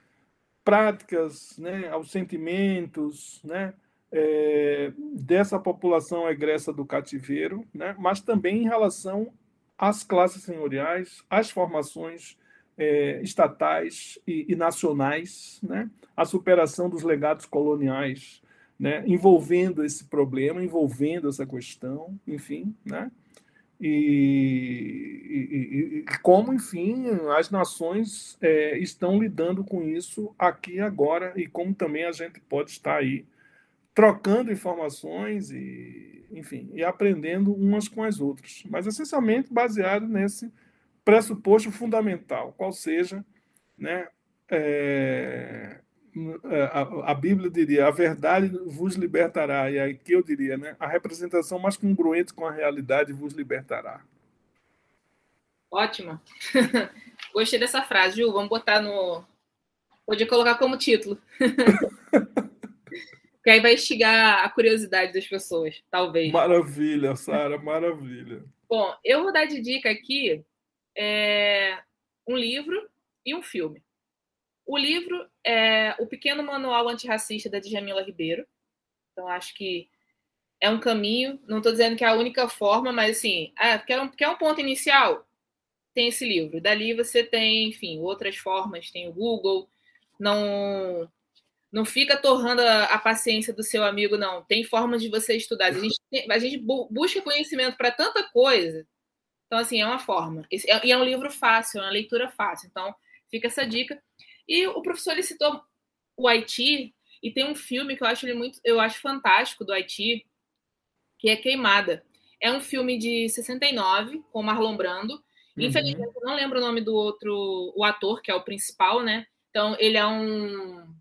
práticas, né, aos sentimentos né, é, dessa população egressa do cativeiro, né, mas também em relação às classes senhoriais, às formações é, estatais e, e nacionais, né, a superação dos legados coloniais né, envolvendo esse problema, envolvendo essa questão, enfim, né? E, e, e como, enfim, as nações é, estão lidando com isso aqui agora e como também a gente pode estar aí trocando informações e, enfim, e aprendendo umas com as outras, mas essencialmente baseado nesse pressuposto fundamental, qual seja, né, é, a, a, Bíblia diria, a verdade vos libertará, e aqui eu diria, né, a representação mais congruente com a realidade vos libertará. Ótimo. Gostei dessa frase, Ju. Vamos botar no. Podia colocar como título. Porque aí vai instigar a curiosidade das pessoas, talvez. Maravilha, Sara, maravilha. Bom, eu vou dar de dica aqui é, um livro e um filme. O livro é O Pequeno Manual Antirracista da Djamila Ribeiro. Então, acho que é um caminho. Não estou dizendo que é a única forma, mas assim, ah, quer, um, quer um ponto inicial? Tem esse livro. Dali você tem, enfim, outras formas. Tem o Google. Não não fica torrando a, a, paciência do seu amigo, não. Tem formas de você estudar. A gente, a gente busca conhecimento para tanta coisa. Então, assim, é uma forma. É, e é um livro fácil, é uma leitura fácil. Então, fica essa dica. E o professor ele citou o Haiti e tem um filme que eu acho ele muito, eu acho fantástico do Haiti, que é Queimada. É um filme de 69 com Marlon Brando. Uhum. Infelizmente eu não lembro o nome do outro, o ator que é o principal, né? Então ele é um,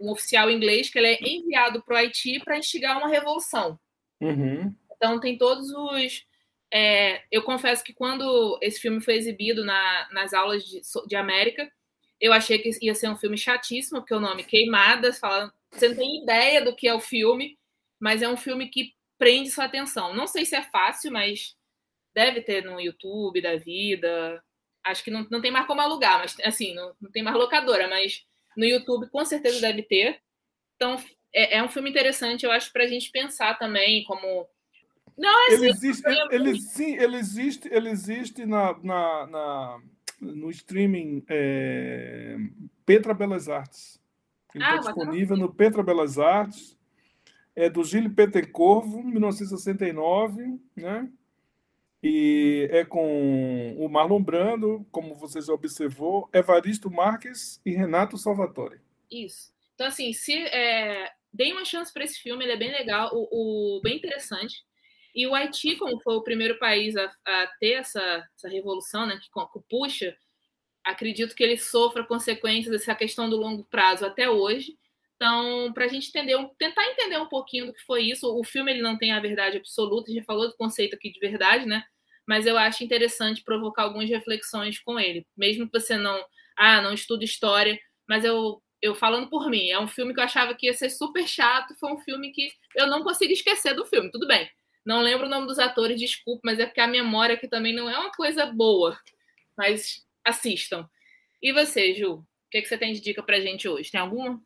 um oficial inglês que ele é enviado para o Haiti para instigar uma revolução. Uhum. Então tem todos os é, eu confesso que quando esse filme foi exibido na, nas aulas de, de América, eu achei que ia ser um filme chatíssimo, porque o nome Queimadas, fala, você não tem ideia do que é o filme, mas é um filme que prende sua atenção. Não sei se é fácil, mas deve ter no YouTube da vida. Acho que não, não tem mais como alugar, mas assim, não, não tem mais locadora, mas no YouTube com certeza deve ter. Então, é, é um filme interessante, eu acho, para a gente pensar também como. Não, é ele, assim, existe, ele, ele, sim, ele existe, ele existe na, na, na no streaming é, Petra Belas Artes. Ele está ah, disponível no Petra Belas Artes. É do Gilles Petercorvo, 1969, né? E é com o Marlon Brando, como você já observou, Evaristo Marques e Renato Salvatore. Isso. Então, assim, se é, uma chance para esse filme, ele é bem legal, o, o, bem interessante. E o Haiti, como foi o primeiro país a, a ter essa, essa revolução, né, que, que puxa, acredito que ele sofra consequências dessa questão do longo prazo até hoje. Então, para a gente entender, tentar entender um pouquinho do que foi isso, o filme ele não tem a verdade absoluta, a gente falou do conceito aqui de verdade, né? Mas eu acho interessante provocar algumas reflexões com ele, mesmo que você não, ah, não estuda história, mas eu eu falando por mim, é um filme que eu achava que ia ser super chato, foi um filme que eu não consigo esquecer do filme. Tudo bem, não lembro o nome dos atores, desculpa, mas é porque a memória aqui também não é uma coisa boa. Mas assistam. E você, Ju? O que, é que você tem de dica para gente hoje? Tem alguma?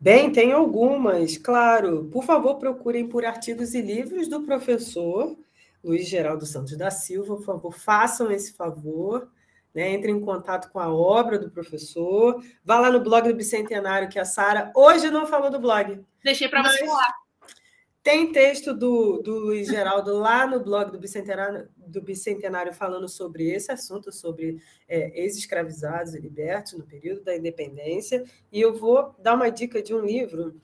Bem, tem algumas, claro. Por favor, procurem por artigos e livros do professor. Luiz Geraldo Santos da Silva. Por favor, façam esse favor. Né, entre em contato com a obra do professor. Vá lá no blog do Bicentenário, que a Sara hoje não falou do blog. Deixei para você falar. Tem texto do, do Luiz Geraldo lá no blog do Bicentenário, do Bicentenário falando sobre esse assunto, sobre é, ex-escravizados e libertos no período da independência. E eu vou dar uma dica de um livro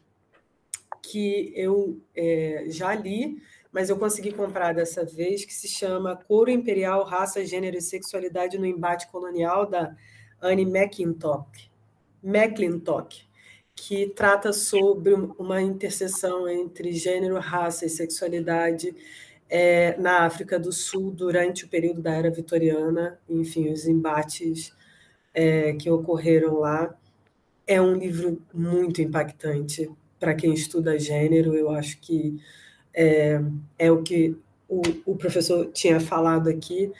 que eu é, já li, mas eu consegui comprar dessa vez, que se chama Couro Imperial, Raça, Gênero e Sexualidade no Embate Colonial, da Anne McClintock. McClintock que trata sobre uma interseção entre gênero, raça e sexualidade é, na África do Sul durante o período da Era Vitoriana, enfim, os embates é, que ocorreram lá. É um livro muito impactante para quem estuda gênero. Eu acho que é, é o que o, o professor tinha falado aqui.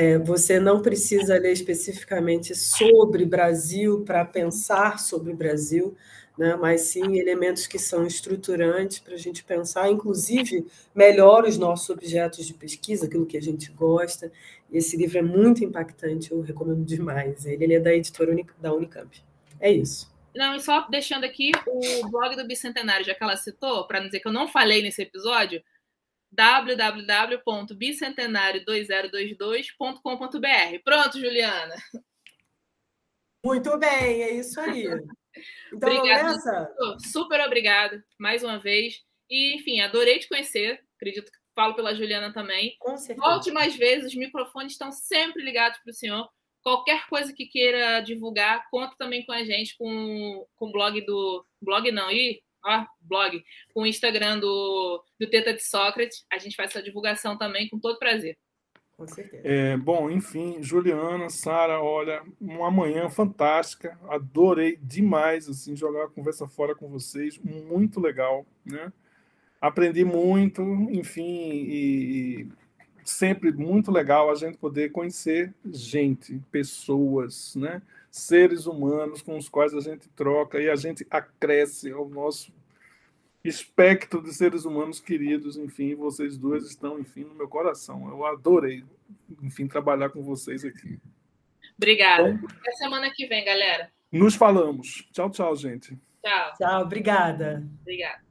É, você não precisa ler especificamente sobre Brasil para pensar sobre Brasil, né? mas sim elementos que são estruturantes para a gente pensar, inclusive, melhor os nossos objetos de pesquisa, aquilo que a gente gosta. Esse livro é muito impactante, eu recomendo demais. Ele é da editora da Unicamp. É isso. Não, e só deixando aqui o blog do Bicentenário, já que ela citou, para não dizer que eu não falei nesse episódio, www.bicentenario2022.com.br. Pronto, Juliana. Muito bem, é isso aí. Então, obrigada. Super obrigada, mais uma vez. E, enfim, adorei te conhecer. Acredito que falo pela Juliana também. Com certeza. Volte mais vezes, os microfones estão sempre ligados para o senhor. Qualquer coisa que queira divulgar, conta também com a gente, com, com o blog do. Blog não, e ó, blog, com o Instagram do, do Teta de Sócrates. A gente faz essa divulgação também com todo prazer. Com certeza. É, bom, enfim, Juliana, Sara, olha, uma manhã fantástica. Adorei demais assim jogar a conversa fora com vocês, muito legal, né? Aprendi muito, enfim, e, e sempre muito legal a gente poder conhecer gente, pessoas, né? Seres humanos com os quais a gente troca e a gente acresce ao nosso espectro de seres humanos queridos, enfim, vocês duas estão, enfim, no meu coração. Eu adorei, enfim, trabalhar com vocês aqui. Obrigada. Bom, Até semana que vem, galera. Nos falamos. Tchau, tchau, gente. Tchau. Tchau, obrigada. Obrigada.